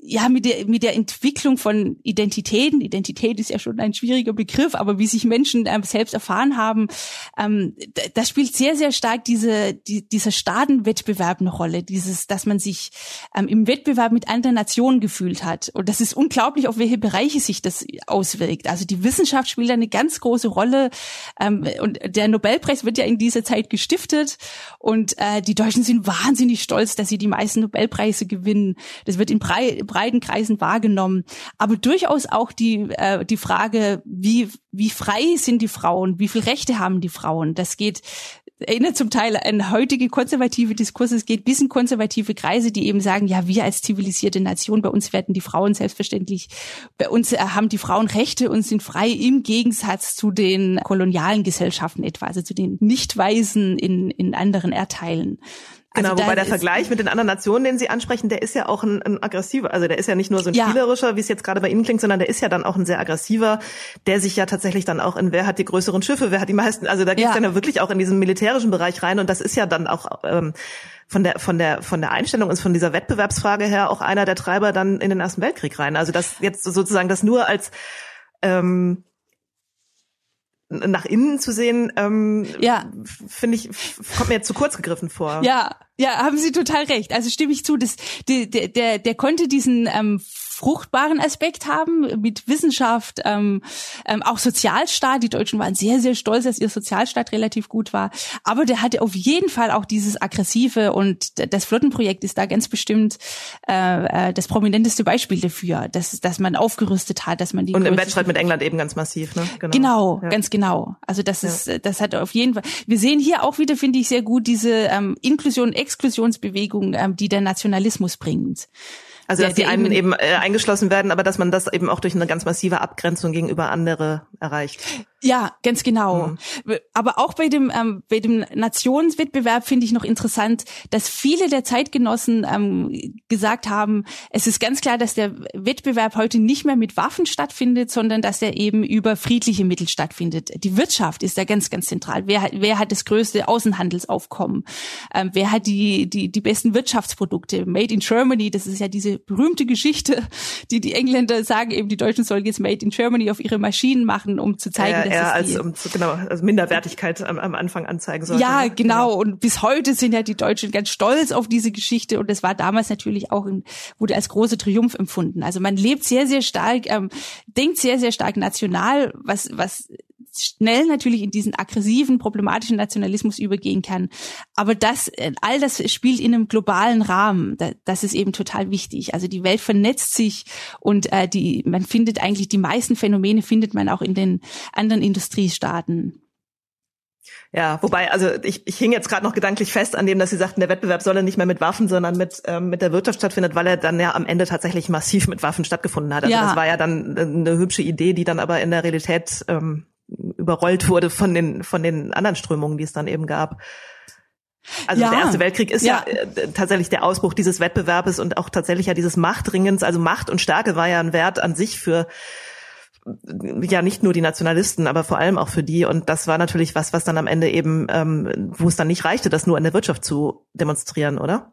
ja, mit der, mit der Entwicklung von Identitäten, Identität ist ja schon ein schwieriger Begriff, aber wie sich Menschen ähm, selbst erfahren haben, ähm, das spielt sehr, sehr stark diese, die, dieser Staatenwettbewerb eine Rolle, dieses, dass man sich ähm, im Wettbewerb mit anderen Nationen gefühlt hat. Und das ist unglaublich, auf welche Bereiche sich das auswirkt. Also die Wissenschaft spielt eine ganz große Rolle ähm, und der Nobelpreis wird ja in dieser Zeit gestiftet und äh, die Deutschen sind wahnsinnig stolz, dass sie die meisten Nobelpreise gewinnen. Das wird in Brei breiten Kreisen wahrgenommen. Aber durchaus auch die, äh, die Frage, wie, wie frei sind die Frauen? Wie viel Rechte haben die Frauen? Das geht erinnert zum Teil an heutige konservative Diskurse. Es geht bis in konservative Kreise, die eben sagen, ja, wir als zivilisierte Nation, bei uns werden die Frauen selbstverständlich, bei uns äh, haben die Frauen Rechte und sind frei im Gegensatz zu den kolonialen Gesellschaften etwa, also zu den Nicht-Weißen in, in anderen Erdteilen. Genau, also wobei der Vergleich mit den anderen Nationen, den Sie ansprechen, der ist ja auch ein, ein aggressiver, also der ist ja nicht nur so ein ja. spielerischer, wie es jetzt gerade bei Ihnen klingt, sondern der ist ja dann auch ein sehr aggressiver, der sich ja tatsächlich dann auch in, wer hat die größeren Schiffe, wer hat die meisten, also da geht es ja. dann ja wirklich auch in diesen militärischen Bereich rein und das ist ja dann auch ähm, von der von der von der Einstellung und von dieser Wettbewerbsfrage her auch einer der Treiber dann in den Ersten Weltkrieg rein. Also das jetzt sozusagen das nur als ähm, nach innen zu sehen, ähm, ja. finde ich, kommt mir jetzt zu kurz gegriffen vor. Ja, ja, haben Sie total recht. Also stimme ich zu, dass der, der, der konnte diesen ähm, fruchtbaren Aspekt haben mit Wissenschaft, ähm, ähm, auch Sozialstaat. Die Deutschen waren sehr, sehr stolz, dass ihr Sozialstaat relativ gut war. Aber der hatte auf jeden Fall auch dieses aggressive und das Flottenprojekt ist da ganz bestimmt äh, äh, das prominenteste Beispiel dafür, dass, dass man aufgerüstet hat, dass man die und im Wettstreit mit England eben ganz massiv, ne? Genau, genau ja. ganz genau. Also das ja. ist, das hat auf jeden Fall. Wir sehen hier auch wieder, finde ich, sehr gut diese ähm, Inklusion, Exklusionsbewegung, ähm, die der Nationalismus bringt. Also dass die einen eben äh, eingeschlossen werden, aber dass man das eben auch durch eine ganz massive Abgrenzung gegenüber andere erreicht. Ja, ganz genau. Mhm. Aber auch bei dem ähm, bei dem Nationswettbewerb finde ich noch interessant, dass viele der Zeitgenossen ähm, gesagt haben, es ist ganz klar, dass der Wettbewerb heute nicht mehr mit Waffen stattfindet, sondern dass er eben über friedliche Mittel stattfindet. Die Wirtschaft ist da ganz ganz zentral. Wer hat wer hat das größte Außenhandelsaufkommen? Ähm, wer hat die die die besten Wirtschaftsprodukte? Made in Germany, das ist ja diese berühmte Geschichte, die die Engländer sagen, eben die Deutschen sollen jetzt Made in Germany auf ihre Maschinen machen, um zu zeigen, dass eher als um, genau also Minderwertigkeit am, am Anfang anzeigen soll. Ja, genau. genau. Und bis heute sind ja die Deutschen ganz stolz auf diese Geschichte und es war damals natürlich auch ein, wurde als großer Triumph empfunden. Also man lebt sehr sehr stark, ähm, denkt sehr sehr stark national, was was schnell natürlich in diesen aggressiven, problematischen Nationalismus übergehen kann. Aber das, äh, all das spielt in einem globalen Rahmen. Das ist eben total wichtig. Also die Welt vernetzt sich und äh, die, man findet eigentlich die meisten Phänomene findet man auch in den anderen Industriestaaten. Ja, wobei, also ich, ich hing jetzt gerade noch gedanklich fest an dem, dass Sie sagten, der Wettbewerb solle nicht mehr mit Waffen, sondern mit, ähm, mit der Wirtschaft stattfindet, weil er dann ja am Ende tatsächlich massiv mit Waffen stattgefunden hat. Also ja. das war ja dann eine hübsche Idee, die dann aber in der Realität ähm, überrollt wurde von den, von den anderen Strömungen, die es dann eben gab. Also ja. der Erste Weltkrieg ist ja. ja. Äh, tatsächlich der Ausbruch dieses Wettbewerbes und auch tatsächlich ja dieses Machtringens. Also Macht und Stärke war ja ein Wert an sich für ja nicht nur die Nationalisten, aber vor allem auch für die. Und das war natürlich was, was dann am Ende eben, ähm, wo es dann nicht reichte, das nur in der Wirtschaft zu demonstrieren, oder?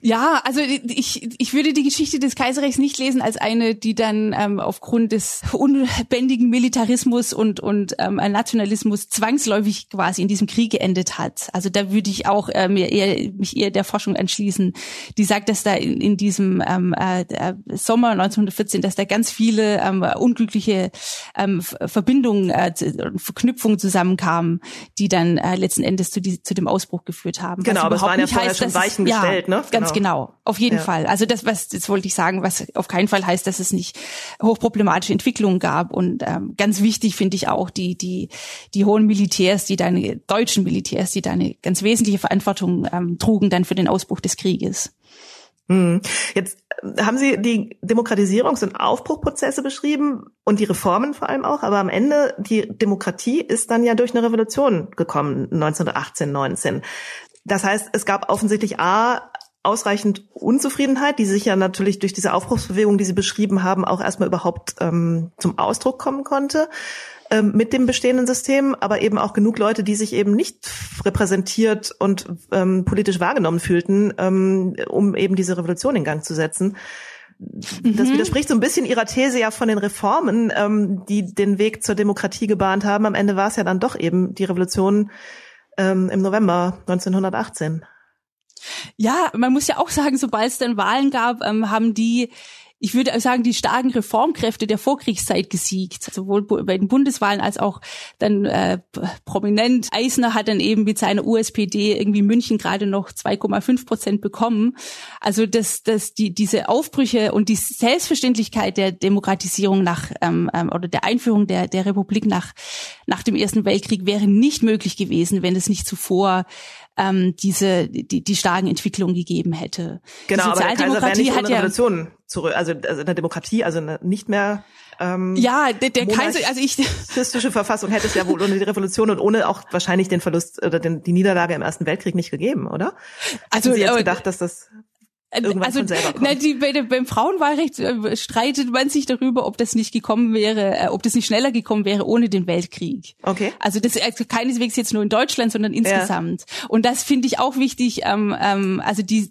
Ja, also ich, ich würde die Geschichte des Kaiserreichs nicht lesen als eine, die dann ähm, aufgrund des unbändigen Militarismus und, und ähm, Nationalismus zwangsläufig quasi in diesem Krieg geendet hat. Also da würde ich auch äh, mir eher, mich eher der Forschung anschließen, die sagt, dass da in, in diesem ähm, äh, Sommer 1914, dass da ganz viele ähm, unglückliche ähm, Verbindungen, äh, Verknüpfungen zusammenkamen, die dann äh, letzten Endes zu, die, zu dem Ausbruch geführt haben. Genau, aber es waren ja vorher heißt, schon Weichen gestellt. Ja, Welt, ne? Ganz genau, genau auf jeden ja. Fall. Also das, was das wollte ich sagen, was auf keinen Fall heißt, dass es nicht hochproblematische Entwicklungen gab. Und ähm, ganz wichtig finde ich auch die die die hohen Militärs, die deine deutschen Militärs, die da eine ganz wesentliche Verantwortung ähm, trugen dann für den Ausbruch des Krieges. Hm. Jetzt äh, haben Sie die Demokratisierungs- und Aufbruchprozesse beschrieben und die Reformen vor allem auch, aber am Ende die Demokratie ist dann ja durch eine Revolution gekommen 1918, 19. Das heißt, es gab offensichtlich A ausreichend Unzufriedenheit, die sich ja natürlich durch diese Aufbruchsbewegung, die Sie beschrieben haben, auch erstmal überhaupt ähm, zum Ausdruck kommen konnte ähm, mit dem bestehenden System, aber eben auch genug Leute, die sich eben nicht repräsentiert und ähm, politisch wahrgenommen fühlten, ähm, um eben diese Revolution in Gang zu setzen. Das mhm. widerspricht so ein bisschen ihrer These ja von den Reformen, ähm, die den Weg zur Demokratie gebahnt haben. Am Ende war es ja dann doch eben die Revolution ähm, im November 1918. Ja, man muss ja auch sagen, sobald es dann Wahlen gab, ähm, haben die ich würde sagen, die starken Reformkräfte der Vorkriegszeit gesiegt, sowohl bei den Bundeswahlen als auch dann äh, prominent. Eisner hat dann eben mit seiner USPD irgendwie München gerade noch 2,5 Prozent bekommen. Also dass dass die diese Aufbrüche und die Selbstverständlichkeit der Demokratisierung nach ähm, ähm, oder der Einführung der der Republik nach nach dem Ersten Weltkrieg wäre nicht möglich gewesen, wenn es nicht zuvor ähm, diese die, die starken Entwicklungen gegeben hätte. Genau, die Sozialdemokratie aber der Kaiser hat ja zurück, also, also eine Demokratie, also eine, nicht mehr ähm, ja, der, der Kaiser, also ich monarchistische Verfassung hätte es ja wohl ohne die Revolution und ohne auch wahrscheinlich den Verlust oder den, die Niederlage im Ersten Weltkrieg nicht gegeben, oder? Also Hätten Sie jetzt gedacht, dass das Irgendwann also, von selber kommt. Na, die, bei, beim Frauenwahlrecht äh, streitet man sich darüber, ob das nicht gekommen wäre, äh, ob das nicht schneller gekommen wäre ohne den Weltkrieg. Okay. Also das also keineswegs jetzt nur in Deutschland, sondern insgesamt. Ja. Und das finde ich auch wichtig. Ähm, ähm, also die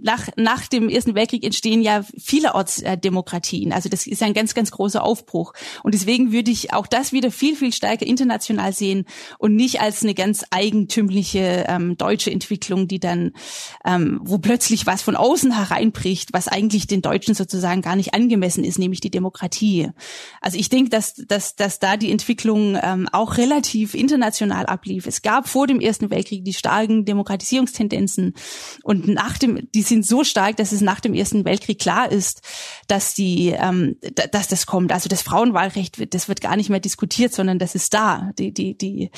nach nach dem Ersten Weltkrieg entstehen ja vielerorts äh, Demokratien. Also das ist ein ganz ganz großer Aufbruch. Und deswegen würde ich auch das wieder viel viel stärker international sehen und nicht als eine ganz eigentümliche ähm, deutsche Entwicklung, die dann ähm, wo plötzlich was von außen außen hereinbricht, was eigentlich den Deutschen sozusagen gar nicht angemessen ist, nämlich die Demokratie. Also ich denke, dass, dass, dass da die Entwicklung ähm, auch relativ international ablief. Es gab vor dem Ersten Weltkrieg die starken Demokratisierungstendenzen und nach dem, die sind so stark, dass es nach dem Ersten Weltkrieg klar ist, dass die, ähm, dass das kommt. Also das Frauenwahlrecht wird, das wird gar nicht mehr diskutiert, sondern das ist da. Die, die, die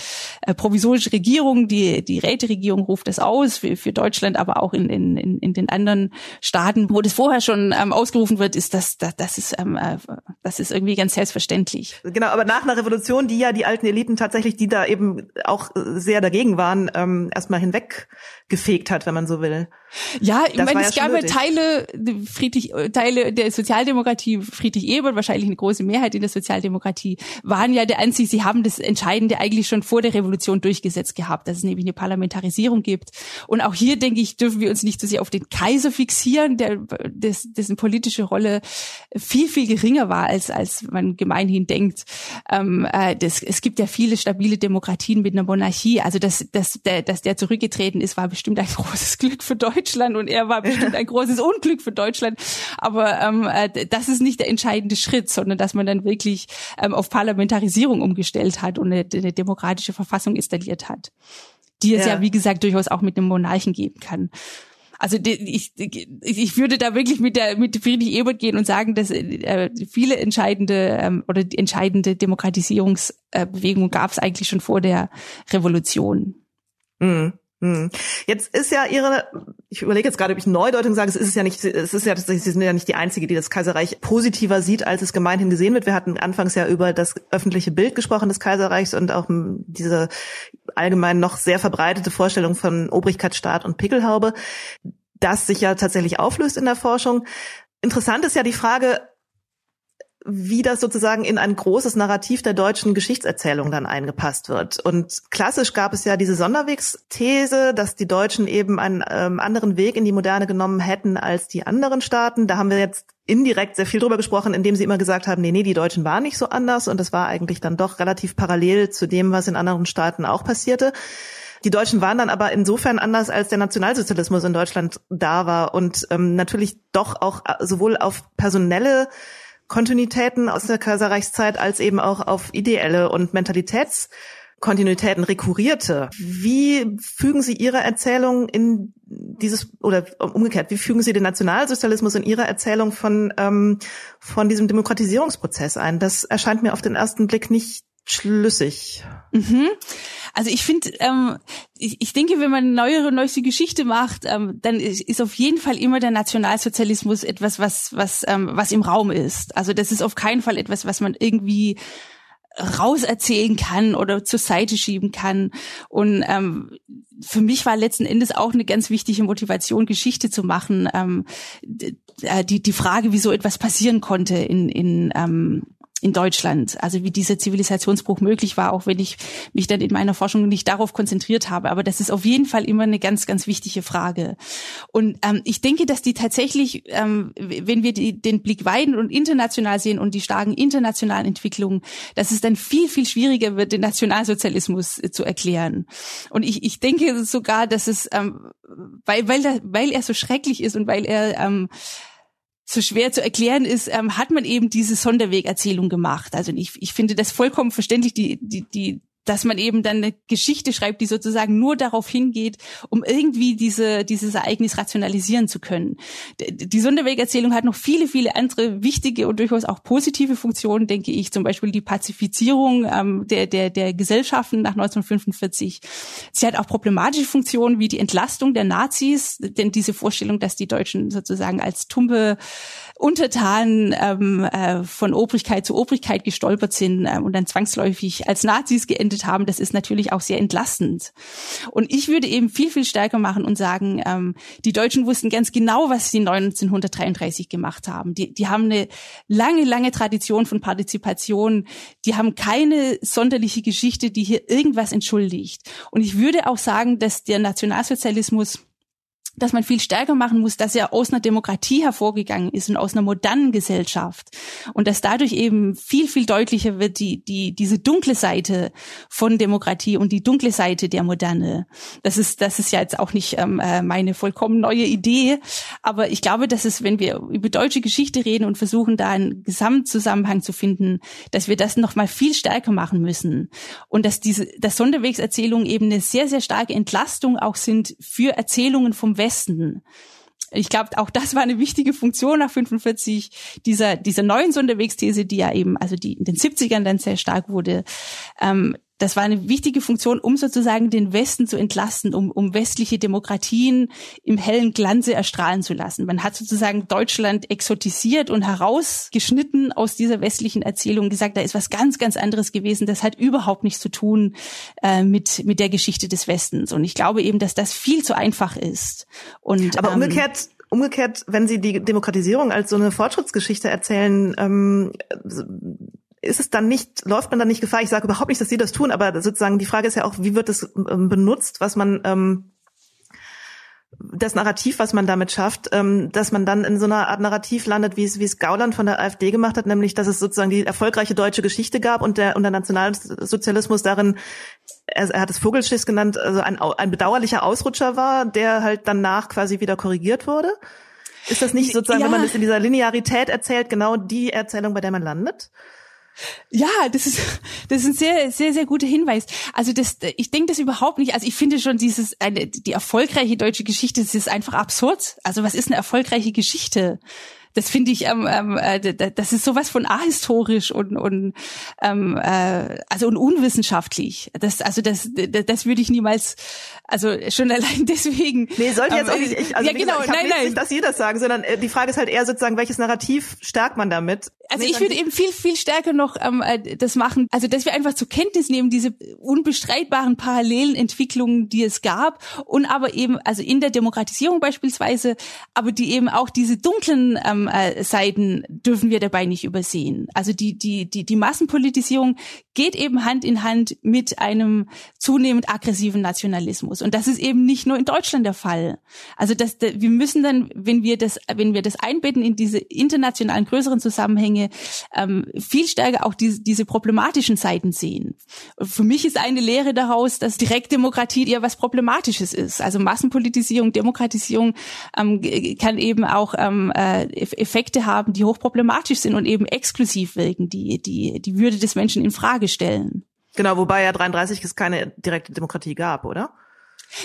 äh, provisorische Regierung, die, die Räteregierung ruft das aus für, für Deutschland, aber auch in, in, in den anderen Staaten, wo das vorher schon ähm, ausgerufen wird, ist das, das, das ist, ähm, äh, das ist irgendwie ganz selbstverständlich. Genau, aber nach einer Revolution, die ja die alten Eliten tatsächlich, die da eben auch sehr dagegen waren, ähm, erstmal hinweggefegt hat, wenn man so will. Ja, ich meine, es gab ja Teile, Friedrich, Teile der Sozialdemokratie, Friedrich Ebert, wahrscheinlich eine große Mehrheit in der Sozialdemokratie, waren ja der Ansicht, sie haben das Entscheidende eigentlich schon vor der Revolution durchgesetzt gehabt, dass es nämlich eine Parlamentarisierung gibt. Und auch hier, denke ich, dürfen wir uns nicht so sehr auf den Kaiser fixieren, der, des, dessen politische Rolle viel, viel geringer war, als, als man gemeinhin denkt. Ähm, äh, das, es gibt ja viele stabile Demokratien mit einer Monarchie. Also, dass, dass, der, dass der zurückgetreten ist, war bestimmt ein großes Glück für Deutschland. Deutschland und er war bestimmt ein großes Unglück für Deutschland. Aber ähm, äh, das ist nicht der entscheidende Schritt, sondern dass man dann wirklich ähm, auf Parlamentarisierung umgestellt hat und eine, eine demokratische Verfassung installiert hat, die es ja. ja wie gesagt durchaus auch mit einem Monarchen geben kann. Also ich, ich würde da wirklich mit der mit Friedrich Ebert gehen und sagen, dass äh, viele entscheidende ähm, oder die entscheidende Demokratisierungsbewegung gab es eigentlich schon vor der Revolution. Mhm. Hm. Jetzt ist ja ihre, ich überlege jetzt gerade, ob ich Neudeutung sage, es ist ja nicht, es ist ja tatsächlich, sie sind ja nicht die Einzige, die das Kaiserreich positiver sieht, als es gemeinhin gesehen wird. Wir hatten anfangs ja über das öffentliche Bild gesprochen des Kaiserreichs und auch diese allgemein noch sehr verbreitete Vorstellung von Obrigkeitsstaat und Pickelhaube, das sich ja tatsächlich auflöst in der Forschung. Interessant ist ja die Frage, wie das sozusagen in ein großes Narrativ der deutschen Geschichtserzählung dann eingepasst wird. Und klassisch gab es ja diese Sonderwegsthese, dass die Deutschen eben einen ähm, anderen Weg in die Moderne genommen hätten als die anderen Staaten. Da haben wir jetzt indirekt sehr viel drüber gesprochen, indem sie immer gesagt haben, nee, nee, die Deutschen waren nicht so anders und das war eigentlich dann doch relativ parallel zu dem, was in anderen Staaten auch passierte. Die Deutschen waren dann aber insofern anders, als der Nationalsozialismus in Deutschland da war und ähm, natürlich doch auch äh, sowohl auf personelle Kontinuitäten aus der Kaiserreichszeit als eben auch auf ideelle und Mentalitätskontinuitäten rekurrierte. Wie fügen Sie Ihre Erzählung in dieses oder umgekehrt, wie fügen Sie den Nationalsozialismus in Ihre Erzählung von ähm, von diesem Demokratisierungsprozess ein? Das erscheint mir auf den ersten Blick nicht schlüssig. Mhm. Also ich finde, ähm, ich, ich denke, wenn man neuere, neueste Geschichte macht, ähm, dann ist, ist auf jeden Fall immer der Nationalsozialismus etwas, was, was, ähm, was im Raum ist. Also das ist auf keinen Fall etwas, was man irgendwie rauserzählen kann oder zur Seite schieben kann. Und ähm, für mich war letzten Endes auch eine ganz wichtige Motivation, Geschichte zu machen. Ähm, die, die Frage, wie so etwas passieren konnte in, in ähm, in Deutschland. Also wie dieser Zivilisationsbruch möglich war, auch wenn ich mich dann in meiner Forschung nicht darauf konzentriert habe. Aber das ist auf jeden Fall immer eine ganz, ganz wichtige Frage. Und ähm, ich denke, dass die tatsächlich, ähm, wenn wir die, den Blick weiden und international sehen und die starken internationalen Entwicklungen, dass es dann viel, viel schwieriger wird, den Nationalsozialismus äh, zu erklären. Und ich, ich denke sogar, dass es, ähm, weil, weil, da, weil er so schrecklich ist und weil er ähm, so schwer zu erklären ist, ähm, hat man eben diese Sonderwegerzählung gemacht. Also ich, ich finde das vollkommen verständlich, die, die, die, dass man eben dann eine Geschichte schreibt, die sozusagen nur darauf hingeht, um irgendwie diese, dieses Ereignis rationalisieren zu können. Die Sonderwegerzählung hat noch viele, viele andere wichtige und durchaus auch positive Funktionen, denke ich. Zum Beispiel die Pazifizierung ähm, der, der, der Gesellschaften nach 1945. Sie hat auch problematische Funktionen wie die Entlastung der Nazis, denn diese Vorstellung, dass die Deutschen sozusagen als tumpe Untertanen ähm, äh, von Obrigkeit zu Obrigkeit gestolpert sind äh, und dann zwangsläufig als Nazis geendet haben, das ist natürlich auch sehr entlastend. Und ich würde eben viel, viel stärker machen und sagen, ähm, die Deutschen wussten ganz genau, was sie 1933 gemacht haben. Die, die haben eine lange, lange Tradition von Partizipation. Die haben keine sonderliche Geschichte, die hier irgendwas entschuldigt. Und ich würde auch sagen, dass der Nationalsozialismus dass man viel stärker machen muss, dass er aus einer Demokratie hervorgegangen ist und aus einer modernen Gesellschaft. Und dass dadurch eben viel viel deutlicher wird die die diese dunkle Seite von Demokratie und die dunkle Seite der Moderne. Das ist das ist ja jetzt auch nicht ähm, äh, meine vollkommen neue Idee, aber ich glaube, dass es, wenn wir über deutsche Geschichte reden und versuchen da einen Gesamtzusammenhang zu finden, dass wir das noch mal viel stärker machen müssen. Und dass diese dass Sonderwegserzählungen eben eine sehr sehr starke Entlastung auch sind für Erzählungen vom Westen. Ich glaube, auch das war eine wichtige Funktion nach 45 dieser dieser neuen Sonderwegsthese, die ja eben also die in den 70ern dann sehr stark wurde. Ähm, das war eine wichtige Funktion, um sozusagen den Westen zu entlasten, um, um westliche Demokratien im hellen Glanze erstrahlen zu lassen. Man hat sozusagen Deutschland exotisiert und herausgeschnitten aus dieser westlichen Erzählung, gesagt, da ist was ganz, ganz anderes gewesen. Das hat überhaupt nichts zu tun äh, mit, mit der Geschichte des Westens. Und ich glaube eben, dass das viel zu einfach ist. Und, Aber ähm, umgekehrt umgekehrt, wenn Sie die Demokratisierung als so eine Fortschrittsgeschichte erzählen, ähm, ist es dann nicht, läuft man dann nicht Gefahr? Ich sage überhaupt nicht, dass Sie das tun, aber sozusagen die Frage ist ja auch, wie wird es ähm, benutzt, was man ähm, das Narrativ, was man damit schafft, ähm, dass man dann in so einer Art Narrativ landet, wie es, wie es Gauland von der AfD gemacht hat, nämlich, dass es sozusagen die erfolgreiche deutsche Geschichte gab und der, und der Nationalsozialismus darin, er, er hat es Vogelschiss genannt, also ein, ein bedauerlicher Ausrutscher war, der halt danach quasi wieder korrigiert wurde. Ist das nicht sozusagen, ja. wenn man das in dieser Linearität erzählt, genau die Erzählung, bei der man landet? Ja, das ist das ist ein sehr sehr sehr guter Hinweis. Also das ich denke das überhaupt nicht. Also ich finde schon dieses eine die erfolgreiche deutsche Geschichte, das ist einfach absurd. Also was ist eine erfolgreiche Geschichte? das finde ich, ähm, ähm, äh, das ist sowas von ahistorisch und und ähm, äh, also und unwissenschaftlich. Das also das das, das würde ich niemals, also schon allein deswegen. Nee, sollte jetzt auch nicht. Ich, also ja, genau, gesagt, ich nein, nein. nicht, dass jeder sagen, sondern äh, die Frage ist halt eher sozusagen, welches Narrativ stärkt man damit? Also ich würde eben viel viel stärker noch ähm, äh, das machen, also dass wir einfach zur Kenntnis nehmen diese unbestreitbaren parallelen Entwicklungen, die es gab und aber eben also in der Demokratisierung beispielsweise, aber die eben auch diese dunklen ähm, äh, Seiten dürfen wir dabei nicht übersehen. Also die, die, die, die Massenpolitisierung geht eben Hand in Hand mit einem zunehmend aggressiven Nationalismus. Und das ist eben nicht nur in Deutschland der Fall. Also das, wir müssen dann, wenn wir das, wenn wir das einbetten in diese internationalen größeren Zusammenhänge, ähm, viel stärker auch diese, diese problematischen Seiten sehen. Für mich ist eine Lehre daraus, dass Direktdemokratie ja was Problematisches ist. Also Massenpolitisierung, Demokratisierung ähm, kann eben auch ähm, äh, Effekte haben, die hochproblematisch sind und eben exklusiv wirken, die, die, die Würde des Menschen in Frage stellen. Genau, wobei ja 33 es keine direkte Demokratie gab, oder?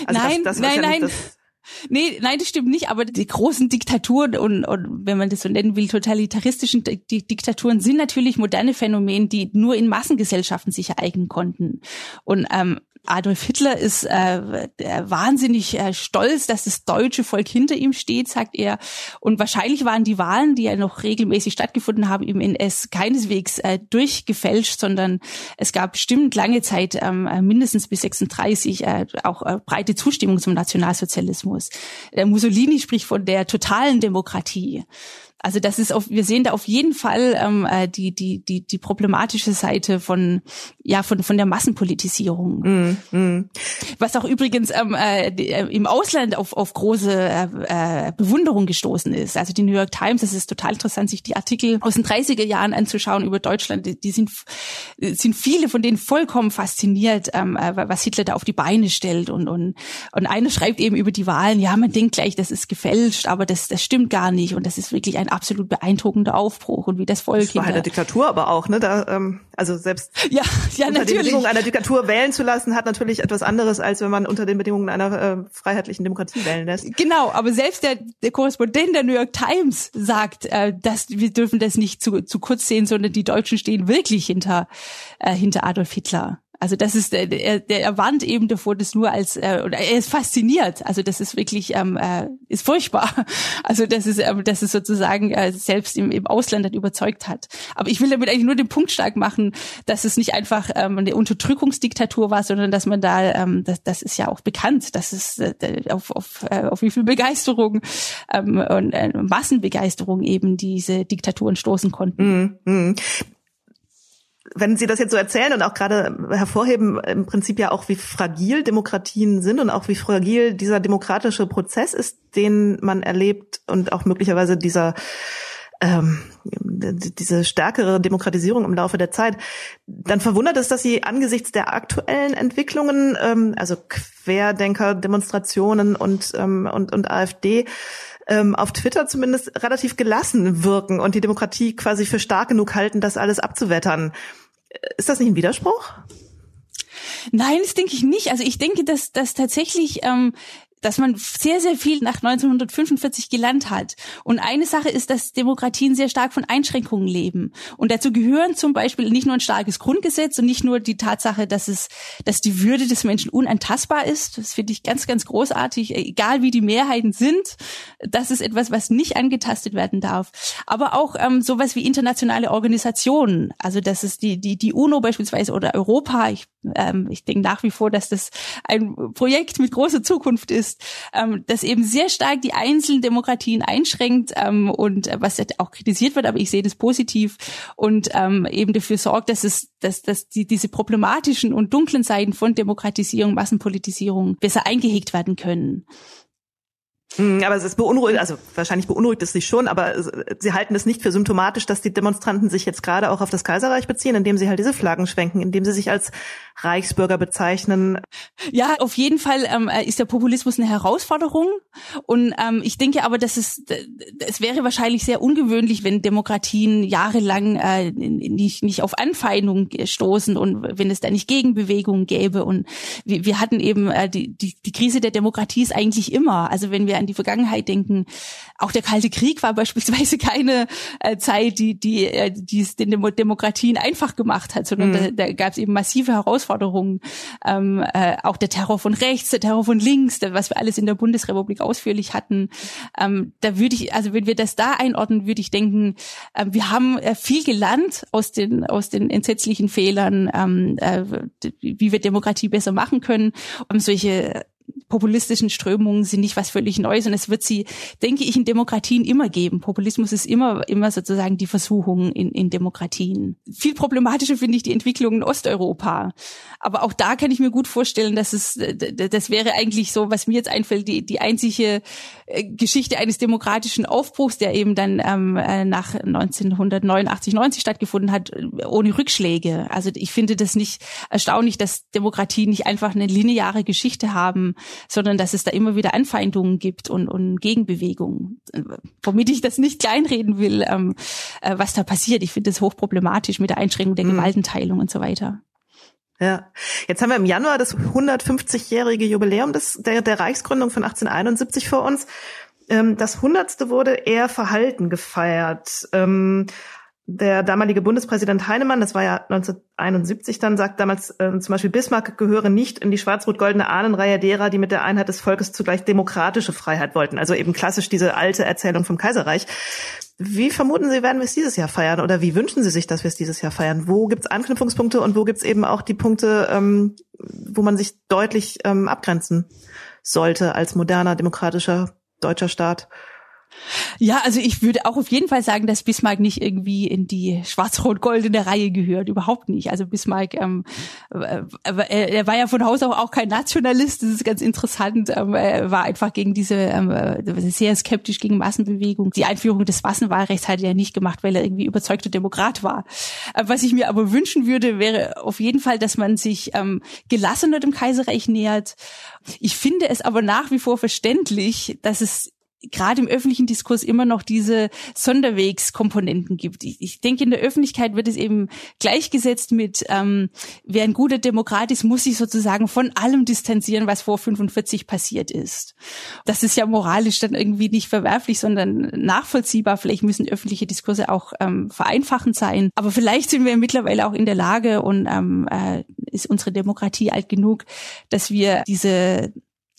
Also nein, das, das nein, ja nein. Nee, nein, das stimmt nicht, aber die großen Diktaturen und, und wenn man das so nennen will, totalitaristischen die Diktaturen sind natürlich moderne Phänomene, die nur in Massengesellschaften sich ereignen konnten. Und ähm, Adolf Hitler ist äh, wahnsinnig äh, stolz, dass das deutsche Volk hinter ihm steht, sagt er. Und wahrscheinlich waren die Wahlen, die ja noch regelmäßig stattgefunden haben, im NS keineswegs äh, durchgefälscht, sondern es gab bestimmt lange Zeit, ähm, äh, mindestens bis 36, äh, auch äh, breite Zustimmung zum Nationalsozialismus. Der Mussolini spricht von der totalen Demokratie. Also das ist auf, wir sehen da auf jeden Fall ähm, äh, die die die die problematische Seite von ja von von der Massenpolitisierung. Mm, mm. Was auch übrigens ähm, äh, äh, im Ausland auf auf große äh, äh, Bewunderung gestoßen ist. Also die New York Times, das ist total interessant, sich die Artikel aus den 30er Jahren anzuschauen über Deutschland. Die, die sind sind viele von denen vollkommen fasziniert, ähm, äh, was Hitler da auf die Beine stellt und und und einer schreibt eben über die Wahlen, ja man denkt gleich, das ist gefälscht, aber das das stimmt gar nicht und das ist wirklich ein ein absolut beeindruckender Aufbruch und wie das Volk. Das war halt eine Diktatur aber auch, ne? Da, ähm, also selbst ja, ja, unter natürlich. den Bedingungen einer Diktatur wählen zu lassen, hat natürlich etwas anderes, als wenn man unter den Bedingungen einer äh, freiheitlichen Demokratie wählen lässt. Genau, aber selbst der, der Korrespondent der New York Times sagt, äh, dass wir dürfen das nicht zu, zu kurz sehen, sondern die Deutschen stehen wirklich hinter, äh, hinter Adolf Hitler. Also das ist der, der, der warnt eben davor, das nur als äh, oder er ist fasziniert. Also das ist wirklich ähm, äh, ist furchtbar. Also das ist ähm, das ist sozusagen äh, selbst im, im Ausland dann überzeugt hat. Aber ich will damit eigentlich nur den Punkt stark machen, dass es nicht einfach ähm, eine Unterdrückungsdiktatur war, sondern dass man da ähm, das, das ist ja auch bekannt, dass es äh, auf auf äh, auf wie viel Begeisterung ähm, und äh, Massenbegeisterung eben diese Diktaturen stoßen konnten. Mm, mm wenn Sie das jetzt so erzählen und auch gerade hervorheben, im Prinzip ja auch, wie fragil Demokratien sind und auch wie fragil dieser demokratische Prozess ist, den man erlebt und auch möglicherweise dieser ähm, diese stärkere Demokratisierung im Laufe der Zeit, dann verwundert es, dass Sie angesichts der aktuellen Entwicklungen, ähm, also Querdenker-Demonstrationen und, ähm, und, und AfD, ähm, auf Twitter zumindest relativ gelassen wirken und die Demokratie quasi für stark genug halten, das alles abzuwettern. Ist das nicht ein Widerspruch? Nein, das denke ich nicht. Also ich denke, dass, dass tatsächlich ähm, dass man sehr, sehr viel nach 1945 gelernt hat. Und eine Sache ist, dass Demokratien sehr stark von Einschränkungen leben. Und dazu gehören zum Beispiel nicht nur ein starkes Grundgesetz und nicht nur die Tatsache, dass es, dass die Würde des Menschen unantastbar ist. Das finde ich ganz, ganz großartig. Egal wie die Mehrheiten sind, das ist etwas, was nicht angetastet werden darf. Aber auch ähm, sowas wie internationale Organisationen. Also, dass es die, die, die UNO beispielsweise oder Europa. Ich, ähm, ich denke nach wie vor, dass das ein Projekt mit großer Zukunft ist ist, ähm, das eben sehr stark die einzelnen Demokratien einschränkt ähm, und äh, was auch kritisiert wird, aber ich sehe das positiv und ähm, eben dafür sorgt, dass es, dass, dass die, diese problematischen und dunklen Seiten von Demokratisierung, Massenpolitisierung besser eingehegt werden können. Hm, aber es ist beunruhigend, also wahrscheinlich beunruhigt es sich schon, aber sie halten es nicht für symptomatisch, dass die Demonstranten sich jetzt gerade auch auf das Kaiserreich beziehen, indem sie halt diese Flaggen schwenken, indem sie sich als Reichsbürger bezeichnen. Ja, auf jeden Fall ähm, ist der Populismus eine Herausforderung. Und ähm, ich denke aber, dass es es wäre wahrscheinlich sehr ungewöhnlich, wenn Demokratien jahrelang äh, nicht nicht auf Anfeindung stoßen und wenn es da nicht Gegenbewegungen gäbe. Und wir, wir hatten eben äh, die, die die Krise der Demokratie ist eigentlich immer, also wenn wir an die Vergangenheit denken. Auch der Kalte Krieg war beispielsweise keine äh, Zeit, die, die, äh, die es den Demo Demokratien einfach gemacht hat, sondern mhm. da, da gab es eben massive Herausforderungen. Ähm, äh, auch der Terror von rechts, der Terror von links, was wir alles in der Bundesrepublik ausführlich hatten. Ähm, da würde ich, also wenn wir das da einordnen, würde ich denken, äh, wir haben äh, viel gelernt aus den, aus den entsetzlichen Fehlern, ähm, äh, wie wir Demokratie besser machen können, um solche populistischen Strömungen sind nicht was völlig Neues und es wird sie, denke ich, in Demokratien immer geben. Populismus ist immer, immer sozusagen die Versuchung in, in Demokratien. Viel problematischer finde ich die Entwicklung in Osteuropa. Aber auch da kann ich mir gut vorstellen, dass es, das wäre eigentlich so, was mir jetzt einfällt, die, die einzige Geschichte eines demokratischen Aufbruchs, der eben dann ähm, äh, nach 1989, 90 stattgefunden hat, ohne Rückschläge. Also ich finde das nicht erstaunlich, dass Demokratien nicht einfach eine lineare Geschichte haben, sondern dass es da immer wieder Anfeindungen gibt und, und Gegenbewegungen. Womit ich das nicht kleinreden will, ähm, äh, was da passiert. Ich finde das hochproblematisch mit der Einschränkung der mhm. Gewaltenteilung und so weiter. Ja, jetzt haben wir im Januar das 150-jährige Jubiläum des, der, der Reichsgründung von 1871 vor uns. Ähm, das Hundertste wurde eher verhalten gefeiert. Ähm, der damalige Bundespräsident Heinemann, das war ja 1971 dann, sagt damals äh, zum Beispiel Bismarck gehöre nicht in die schwarz-rot-goldene Ahnenreihe derer, die mit der Einheit des Volkes zugleich demokratische Freiheit wollten. Also eben klassisch diese alte Erzählung vom Kaiserreich. Wie vermuten Sie, werden wir es dieses Jahr feiern oder wie wünschen Sie sich, dass wir es dieses Jahr feiern? Wo gibt es Anknüpfungspunkte und wo gibt es eben auch die Punkte, ähm, wo man sich deutlich ähm, abgrenzen sollte als moderner, demokratischer deutscher Staat? Ja, also ich würde auch auf jeden Fall sagen, dass Bismarck nicht irgendwie in die schwarz-rot-goldene Reihe gehört. Überhaupt nicht. Also Bismarck, ähm, äh, er war ja von Haus aus auch kein Nationalist. Das ist ganz interessant. Ähm, er war einfach gegen diese, ähm, äh, sehr skeptisch gegen Massenbewegung. Die Einführung des Massenwahlrechts hat er nicht gemacht, weil er irgendwie überzeugter Demokrat war. Äh, was ich mir aber wünschen würde, wäre auf jeden Fall, dass man sich ähm, gelassener dem Kaiserreich nähert. Ich finde es aber nach wie vor verständlich, dass es gerade im öffentlichen Diskurs immer noch diese Sonderwegskomponenten gibt. Ich, ich, denke, in der Öffentlichkeit wird es eben gleichgesetzt mit, ähm, wer ein guter Demokrat ist, muss sich sozusagen von allem distanzieren, was vor 45 passiert ist. Das ist ja moralisch dann irgendwie nicht verwerflich, sondern nachvollziehbar. Vielleicht müssen öffentliche Diskurse auch ähm, vereinfachend sein. Aber vielleicht sind wir mittlerweile auch in der Lage und ähm, äh, ist unsere Demokratie alt genug, dass wir diese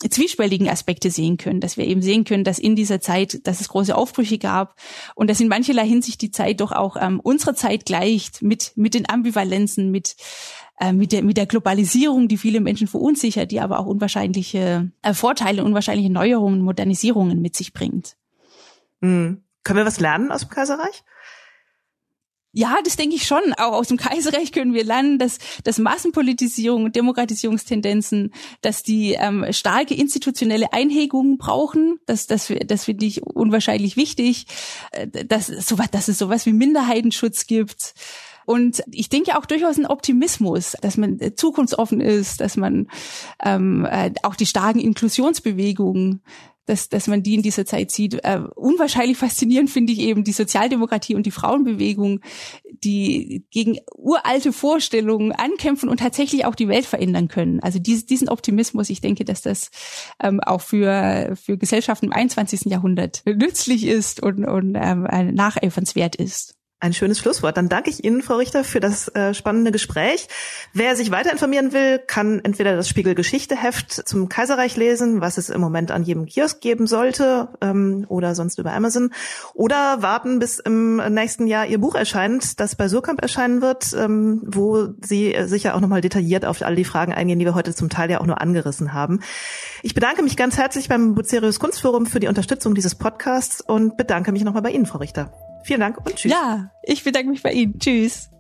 zwiespältigen Aspekte sehen können, dass wir eben sehen können, dass in dieser Zeit, dass es große Aufbrüche gab und dass in mancherlei Hinsicht die Zeit doch auch ähm, unserer Zeit gleicht mit mit den Ambivalenzen, mit äh, mit der mit der Globalisierung, die viele Menschen verunsichert, die aber auch unwahrscheinliche äh, Vorteile, unwahrscheinliche Neuerungen, Modernisierungen mit sich bringt. Mhm. Können wir was lernen aus dem Kaiserreich? Ja, das denke ich schon. Auch aus dem Kaiserreich können wir lernen, dass, dass Massenpolitisierung und Demokratisierungstendenzen, dass die ähm, starke institutionelle Einhegungen brauchen. Das, das, das finde ich unwahrscheinlich wichtig. Äh, dass, sowas, dass es sowas wie Minderheitenschutz gibt. Und ich denke auch durchaus ein Optimismus, dass man zukunftsoffen ist, dass man ähm, äh, auch die starken Inklusionsbewegungen dass, dass man die in dieser Zeit sieht. Äh, unwahrscheinlich faszinierend finde ich eben die Sozialdemokratie und die Frauenbewegung, die gegen uralte Vorstellungen ankämpfen und tatsächlich auch die Welt verändern können. Also dies, diesen Optimismus, ich denke, dass das ähm, auch für, für Gesellschaften im 21. Jahrhundert nützlich ist und, und ähm, nacheifernswert ist. Ein schönes Schlusswort. Dann danke ich Ihnen, Frau Richter, für das äh, spannende Gespräch. Wer sich weiter informieren will, kann entweder das Spiegel Geschichte Heft zum Kaiserreich lesen, was es im Moment an jedem Kiosk geben sollte, ähm, oder sonst über Amazon, oder warten, bis im nächsten Jahr Ihr Buch erscheint, das bei Surkamp erscheinen wird, ähm, wo Sie sicher auch nochmal detailliert auf all die Fragen eingehen, die wir heute zum Teil ja auch nur angerissen haben. Ich bedanke mich ganz herzlich beim Bucerius Kunstforum für die Unterstützung dieses Podcasts und bedanke mich nochmal bei Ihnen, Frau Richter. Vielen Dank und tschüss. Ja, ich bedanke mich bei Ihnen. Tschüss.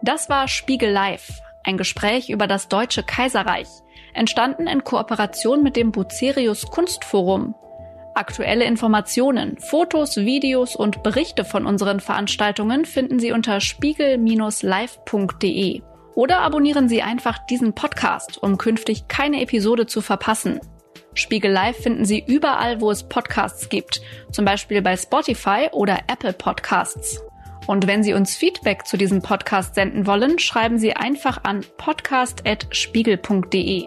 Das war Spiegel Live, ein Gespräch über das Deutsche Kaiserreich, entstanden in Kooperation mit dem Bucerius Kunstforum. Aktuelle Informationen, Fotos, Videos und Berichte von unseren Veranstaltungen finden Sie unter spiegel-live.de oder abonnieren Sie einfach diesen Podcast, um künftig keine Episode zu verpassen. Spiegel Live finden Sie überall, wo es Podcasts gibt, zum Beispiel bei Spotify oder Apple Podcasts. Und wenn Sie uns Feedback zu diesem Podcast senden wollen, schreiben Sie einfach an podcast.spiegel.de.